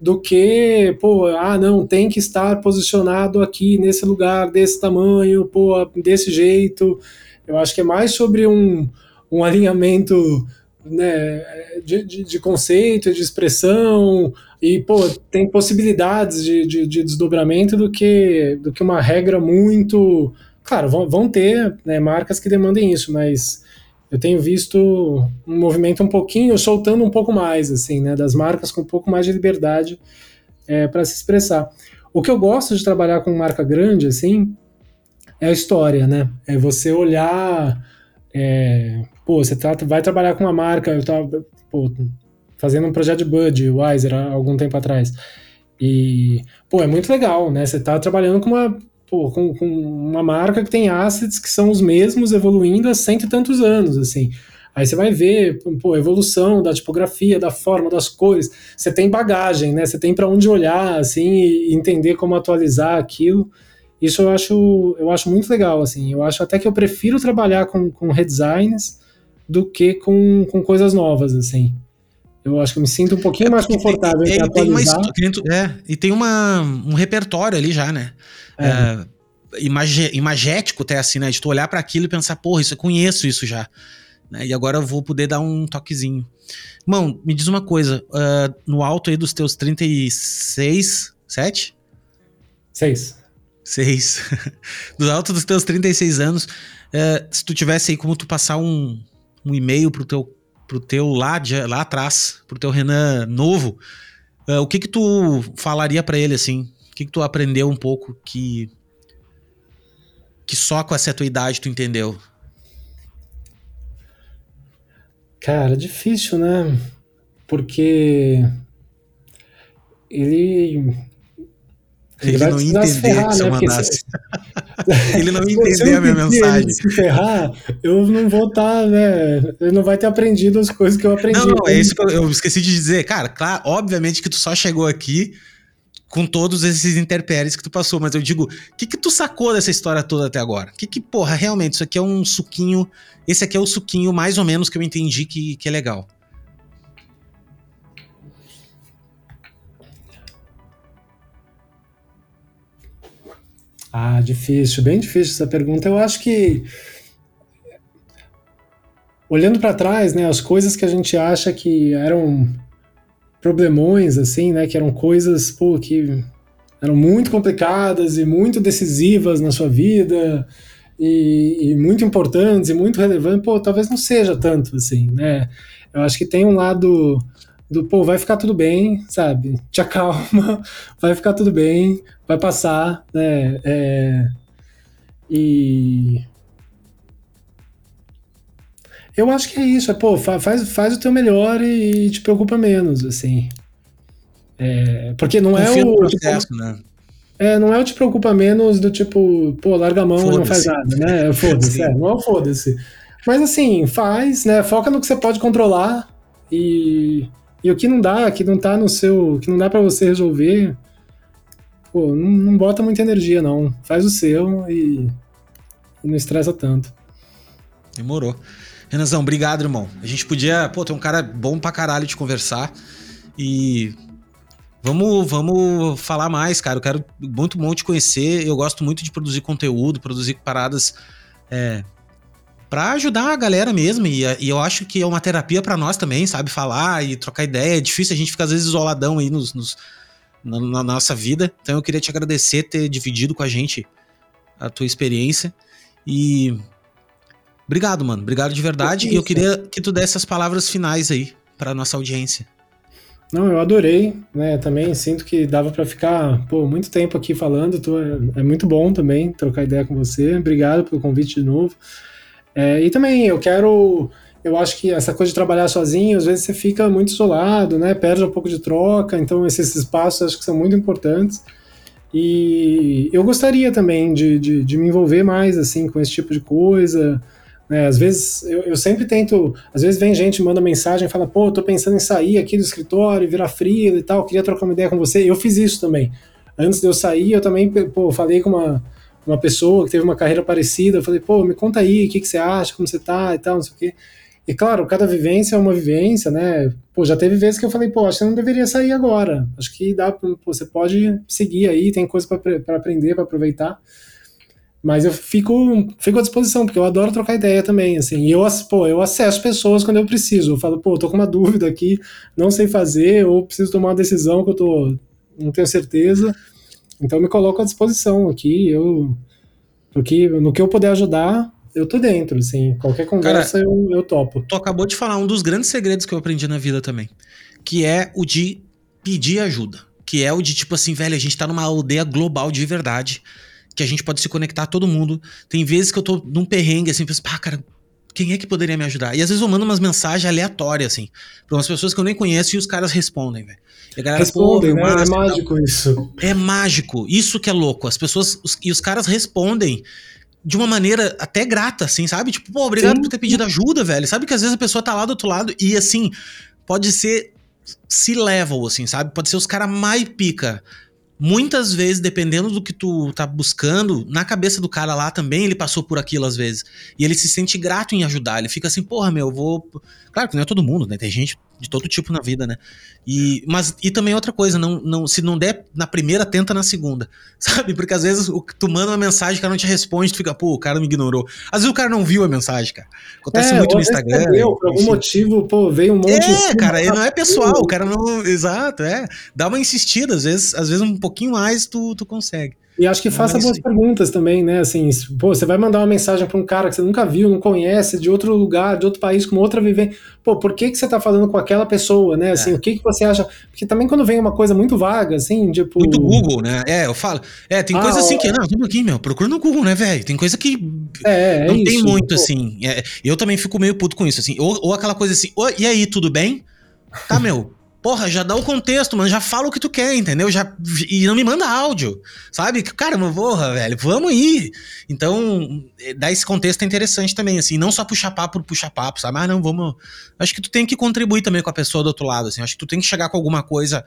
do que, pô, ah, não, tem que estar posicionado aqui nesse lugar, desse tamanho, pô, desse jeito. Eu acho que é mais sobre um, um alinhamento né, de, de, de conceito, de expressão, e, pô, tem possibilidades de, de, de, desdobramento do que, do que uma regra muito. Claro, vão, vão ter né, marcas que demandem isso, mas eu tenho visto um movimento um pouquinho, soltando um pouco mais, assim, né, das marcas com um pouco mais de liberdade é, para se expressar. O que eu gosto de trabalhar com marca grande, assim, é a história, né? É você olhar, é, pô, você vai trabalhar com uma marca, eu tava pô, fazendo um projeto de Bud, Wiser, há algum tempo atrás, e, pô, é muito legal, né? Você tá trabalhando com uma pô, com, com, uma marca que tem assets que são os mesmos evoluindo há cento e tantos anos, assim. Aí você vai ver, pô, a evolução da tipografia, da forma, das cores. Você tem bagagem, né? Você tem para onde olhar, assim, e entender como atualizar aquilo. Isso eu acho, eu acho muito legal, assim. Eu acho até que eu prefiro trabalhar com, com redesigns do que com, com coisas novas, assim. Eu acho que eu me sinto um pouquinho é mais confortável tem, em atualizar. Tem uma, é, e tem uma, um repertório ali já, né? É. É, image, imagético até assim, né? De tu olhar para aquilo e pensar, porra, isso eu conheço isso já. Né? E agora eu vou poder dar um toquezinho. Irmão, me diz uma coisa. Uh, no alto aí dos teus 36, 7? 6. 6. do alto dos teus 36 anos, uh, se tu tivesse aí como tu passar um, um e-mail pro teu, pro teu lá, de, lá atrás, pro teu Renan novo, uh, o que que tu falaria para ele assim? Que, que tu aprendeu um pouco que. que só com essa tua idade tu entendeu? Cara, difícil, né? Porque ele. Ele, ele não ia entender ferrar, se eu né? mandasse. ele não ia entender a minha mensagem. se ferrar, eu não vou estar, tá, né? Ele não vai ter aprendido as coisas que eu aprendi. Não, não, é isso que eu, eu esqueci de dizer. Cara, claro, obviamente que tu só chegou aqui com todos esses interpéries que tu passou, mas eu digo, o que que tu sacou dessa história toda até agora? Que que, porra, realmente, isso aqui é um suquinho, esse aqui é o suquinho mais ou menos que eu entendi que, que é legal. Ah, difícil, bem difícil essa pergunta. Eu acho que olhando para trás, né, as coisas que a gente acha que eram problemões, assim, né? Que eram coisas, pô, que eram muito complicadas e muito decisivas na sua vida e, e, muito importantes e muito relevantes, pô, talvez não seja tanto, assim, né? Eu acho que tem um lado do, pô, vai ficar tudo bem, sabe? Te acalma, vai ficar tudo bem, vai passar, né? É, e eu acho que é isso, é, pô, faz, faz o teu melhor e, e te preocupa menos, assim. É, porque não é Confia é o. Processo, tipo, né? É, não é o te preocupa menos do tipo, pô, larga a mão e não faz nada, né? Foda-se, é, não é o foda-se. Mas assim, faz, né? Foca no que você pode controlar e, e o que não dá, que não tá no seu. que não dá para você resolver, pô, não, não, bota muita energia, não. Faz o seu e, e não estressa tanto. Demorou. Renanzão, obrigado, irmão. A gente podia, pô, ter um cara bom pra caralho de conversar. E vamos, vamos falar mais, cara. Eu quero muito bom te conhecer. Eu gosto muito de produzir conteúdo, produzir paradas é, para ajudar a galera mesmo. E, e, eu acho que é uma terapia para nós também, sabe? Falar e trocar ideia. É difícil, a gente fica às vezes isoladão aí nos, nos na, na nossa vida. Então eu queria te agradecer ter dividido com a gente a tua experiência. E Obrigado, mano. Obrigado de verdade. E eu queria que tu desse as palavras finais aí para nossa audiência. Não, eu adorei, né? Também sinto que dava para ficar, pô, muito tempo aqui falando. Tô, é, muito bom também trocar ideia com você. Obrigado pelo convite de novo. É, e também eu quero, eu acho que essa coisa de trabalhar sozinho, às vezes você fica muito isolado, né? Perde um pouco de troca. Então esses espaços acho que são muito importantes. E eu gostaria também de, de, de me envolver mais assim com esse tipo de coisa. É, às vezes, eu, eu, sempre tento. Às vezes vem gente, manda mensagem e fala: pô, tô pensando em sair aqui do escritório, virar freela e tal, queria trocar uma ideia com você. Eu fiz isso também. Antes de eu sair, eu também pô, falei com uma, uma pessoa que teve uma carreira parecida. Eu falei: pô, me conta aí, o que, que você acha, como você tá e tal, não sei o quê. E claro, cada vivência é uma vivência, né? Pô, já teve vezes que eu falei: pô, acho que não deveria sair agora. Acho que dá, pô, você pode seguir aí, tem coisa para aprender, para aproveitar. Mas eu fico, fico à disposição, porque eu adoro trocar ideia também, assim. E eu, pô, eu acesso pessoas quando eu preciso. Eu falo, pô, tô com uma dúvida aqui, não sei fazer, ou preciso tomar uma decisão que eu tô, não tenho certeza. Então eu me coloco à disposição aqui, eu porque no que eu puder ajudar, eu tô dentro, assim. Qualquer conversa Cara, eu, eu topo. Tu acabou de falar um dos grandes segredos que eu aprendi na vida também. Que é o de pedir ajuda. Que é o de, tipo assim, velho, a gente tá numa aldeia global de verdade. Que a gente pode se conectar a todo mundo. Tem vezes que eu tô num perrengue, assim, penso, pá, cara, quem é que poderia me ajudar? E às vezes eu mando umas mensagens aleatórias, assim, pra umas pessoas que eu nem conheço e os caras respondem, velho. Respondem, né? é mágico isso. É mágico, isso que é louco. As pessoas, os, e os caras respondem de uma maneira até grata, assim, sabe? Tipo, pô, obrigado Sim. por ter pedido ajuda, velho. Sabe que às vezes a pessoa tá lá do outro lado e, assim, pode ser se level, assim, sabe? Pode ser os caras mais pica muitas vezes, dependendo do que tu tá buscando, na cabeça do cara lá também ele passou por aquilo às vezes. E ele se sente grato em ajudar. Ele fica assim, porra, meu, eu vou. Claro que não é todo mundo, né? Tem gente de todo tipo na vida, né? E, mas, e também outra coisa, não, não, se não der na primeira, tenta na segunda. Sabe? Porque às vezes o, tu manda uma mensagem, o cara não te responde, tu fica, pô, o cara me ignorou. Às vezes o cara não viu a mensagem, cara. Acontece é, muito no Instagram. Perdeu, por algum motivo, pô, veio um monte é, de. É, cara, não é pessoal, o cara não. Exato, é. Dá uma insistida, às vezes, às vezes um pouquinho mais tu, tu consegue. E acho que faça boas perguntas também, né? Assim, pô, você vai mandar uma mensagem para um cara que você nunca viu, não conhece, de outro lugar, de outro país, com outra vivência. Pô, por que, que você tá falando com aquela pessoa, né? Assim, é. o que, que você acha? Porque também quando vem uma coisa muito vaga, assim, tipo. Muito Google, né? É, eu falo. É, tem ah, coisa assim que. Não, tudo aqui, meu. Procura no Google, né, velho? Tem coisa que. É, é não tem muito, pô. assim. É, eu também fico meio puto com isso, assim. Ou, ou aquela coisa assim, e aí, tudo bem? Tá, meu. Porra, já dá o contexto, mano. Já fala o que tu quer, entendeu? Já, e não me manda áudio, sabe? Cara, porra, velho, vamos ir. Então, eh, dar esse contexto é interessante também, assim. Não só puxar papo por puxar papo, sabe? Ah, não, vamos. Acho que tu tem que contribuir também com a pessoa do outro lado, assim. Acho que tu tem que chegar com alguma coisa,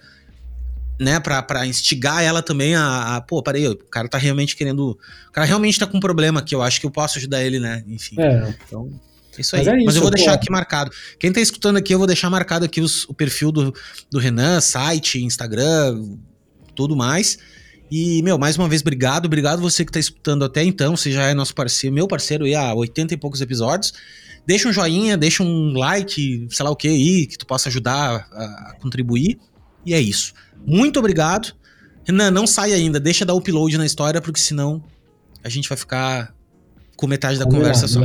né, pra, pra instigar ela também a, a. Pô, peraí, o cara tá realmente querendo. O cara realmente tá com um problema que eu acho que eu posso ajudar ele, né? Enfim. É. Então. Isso aí. Mas, é isso, Mas eu vou deixar aqui marcado. Quem tá escutando aqui, eu vou deixar marcado aqui os, o perfil do, do Renan, site, Instagram, tudo mais. E, meu, mais uma vez, obrigado. Obrigado você que tá escutando até então. Você já é nosso parceiro, meu parceiro aí há 80 e poucos episódios. Deixa um joinha, deixa um like, sei lá o que aí, que tu possa ajudar a, a contribuir. E é isso. Muito obrigado. Renan, não sai ainda. Deixa dar o upload na história, porque senão a gente vai ficar com metade da conversa só.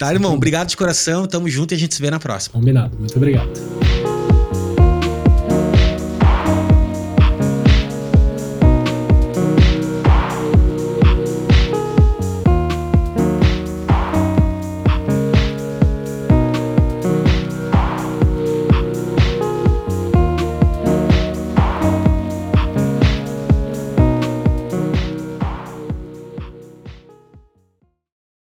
Tá, irmão? Obrigado de coração, tamo junto e a gente se vê na próxima. Combinado, muito obrigado.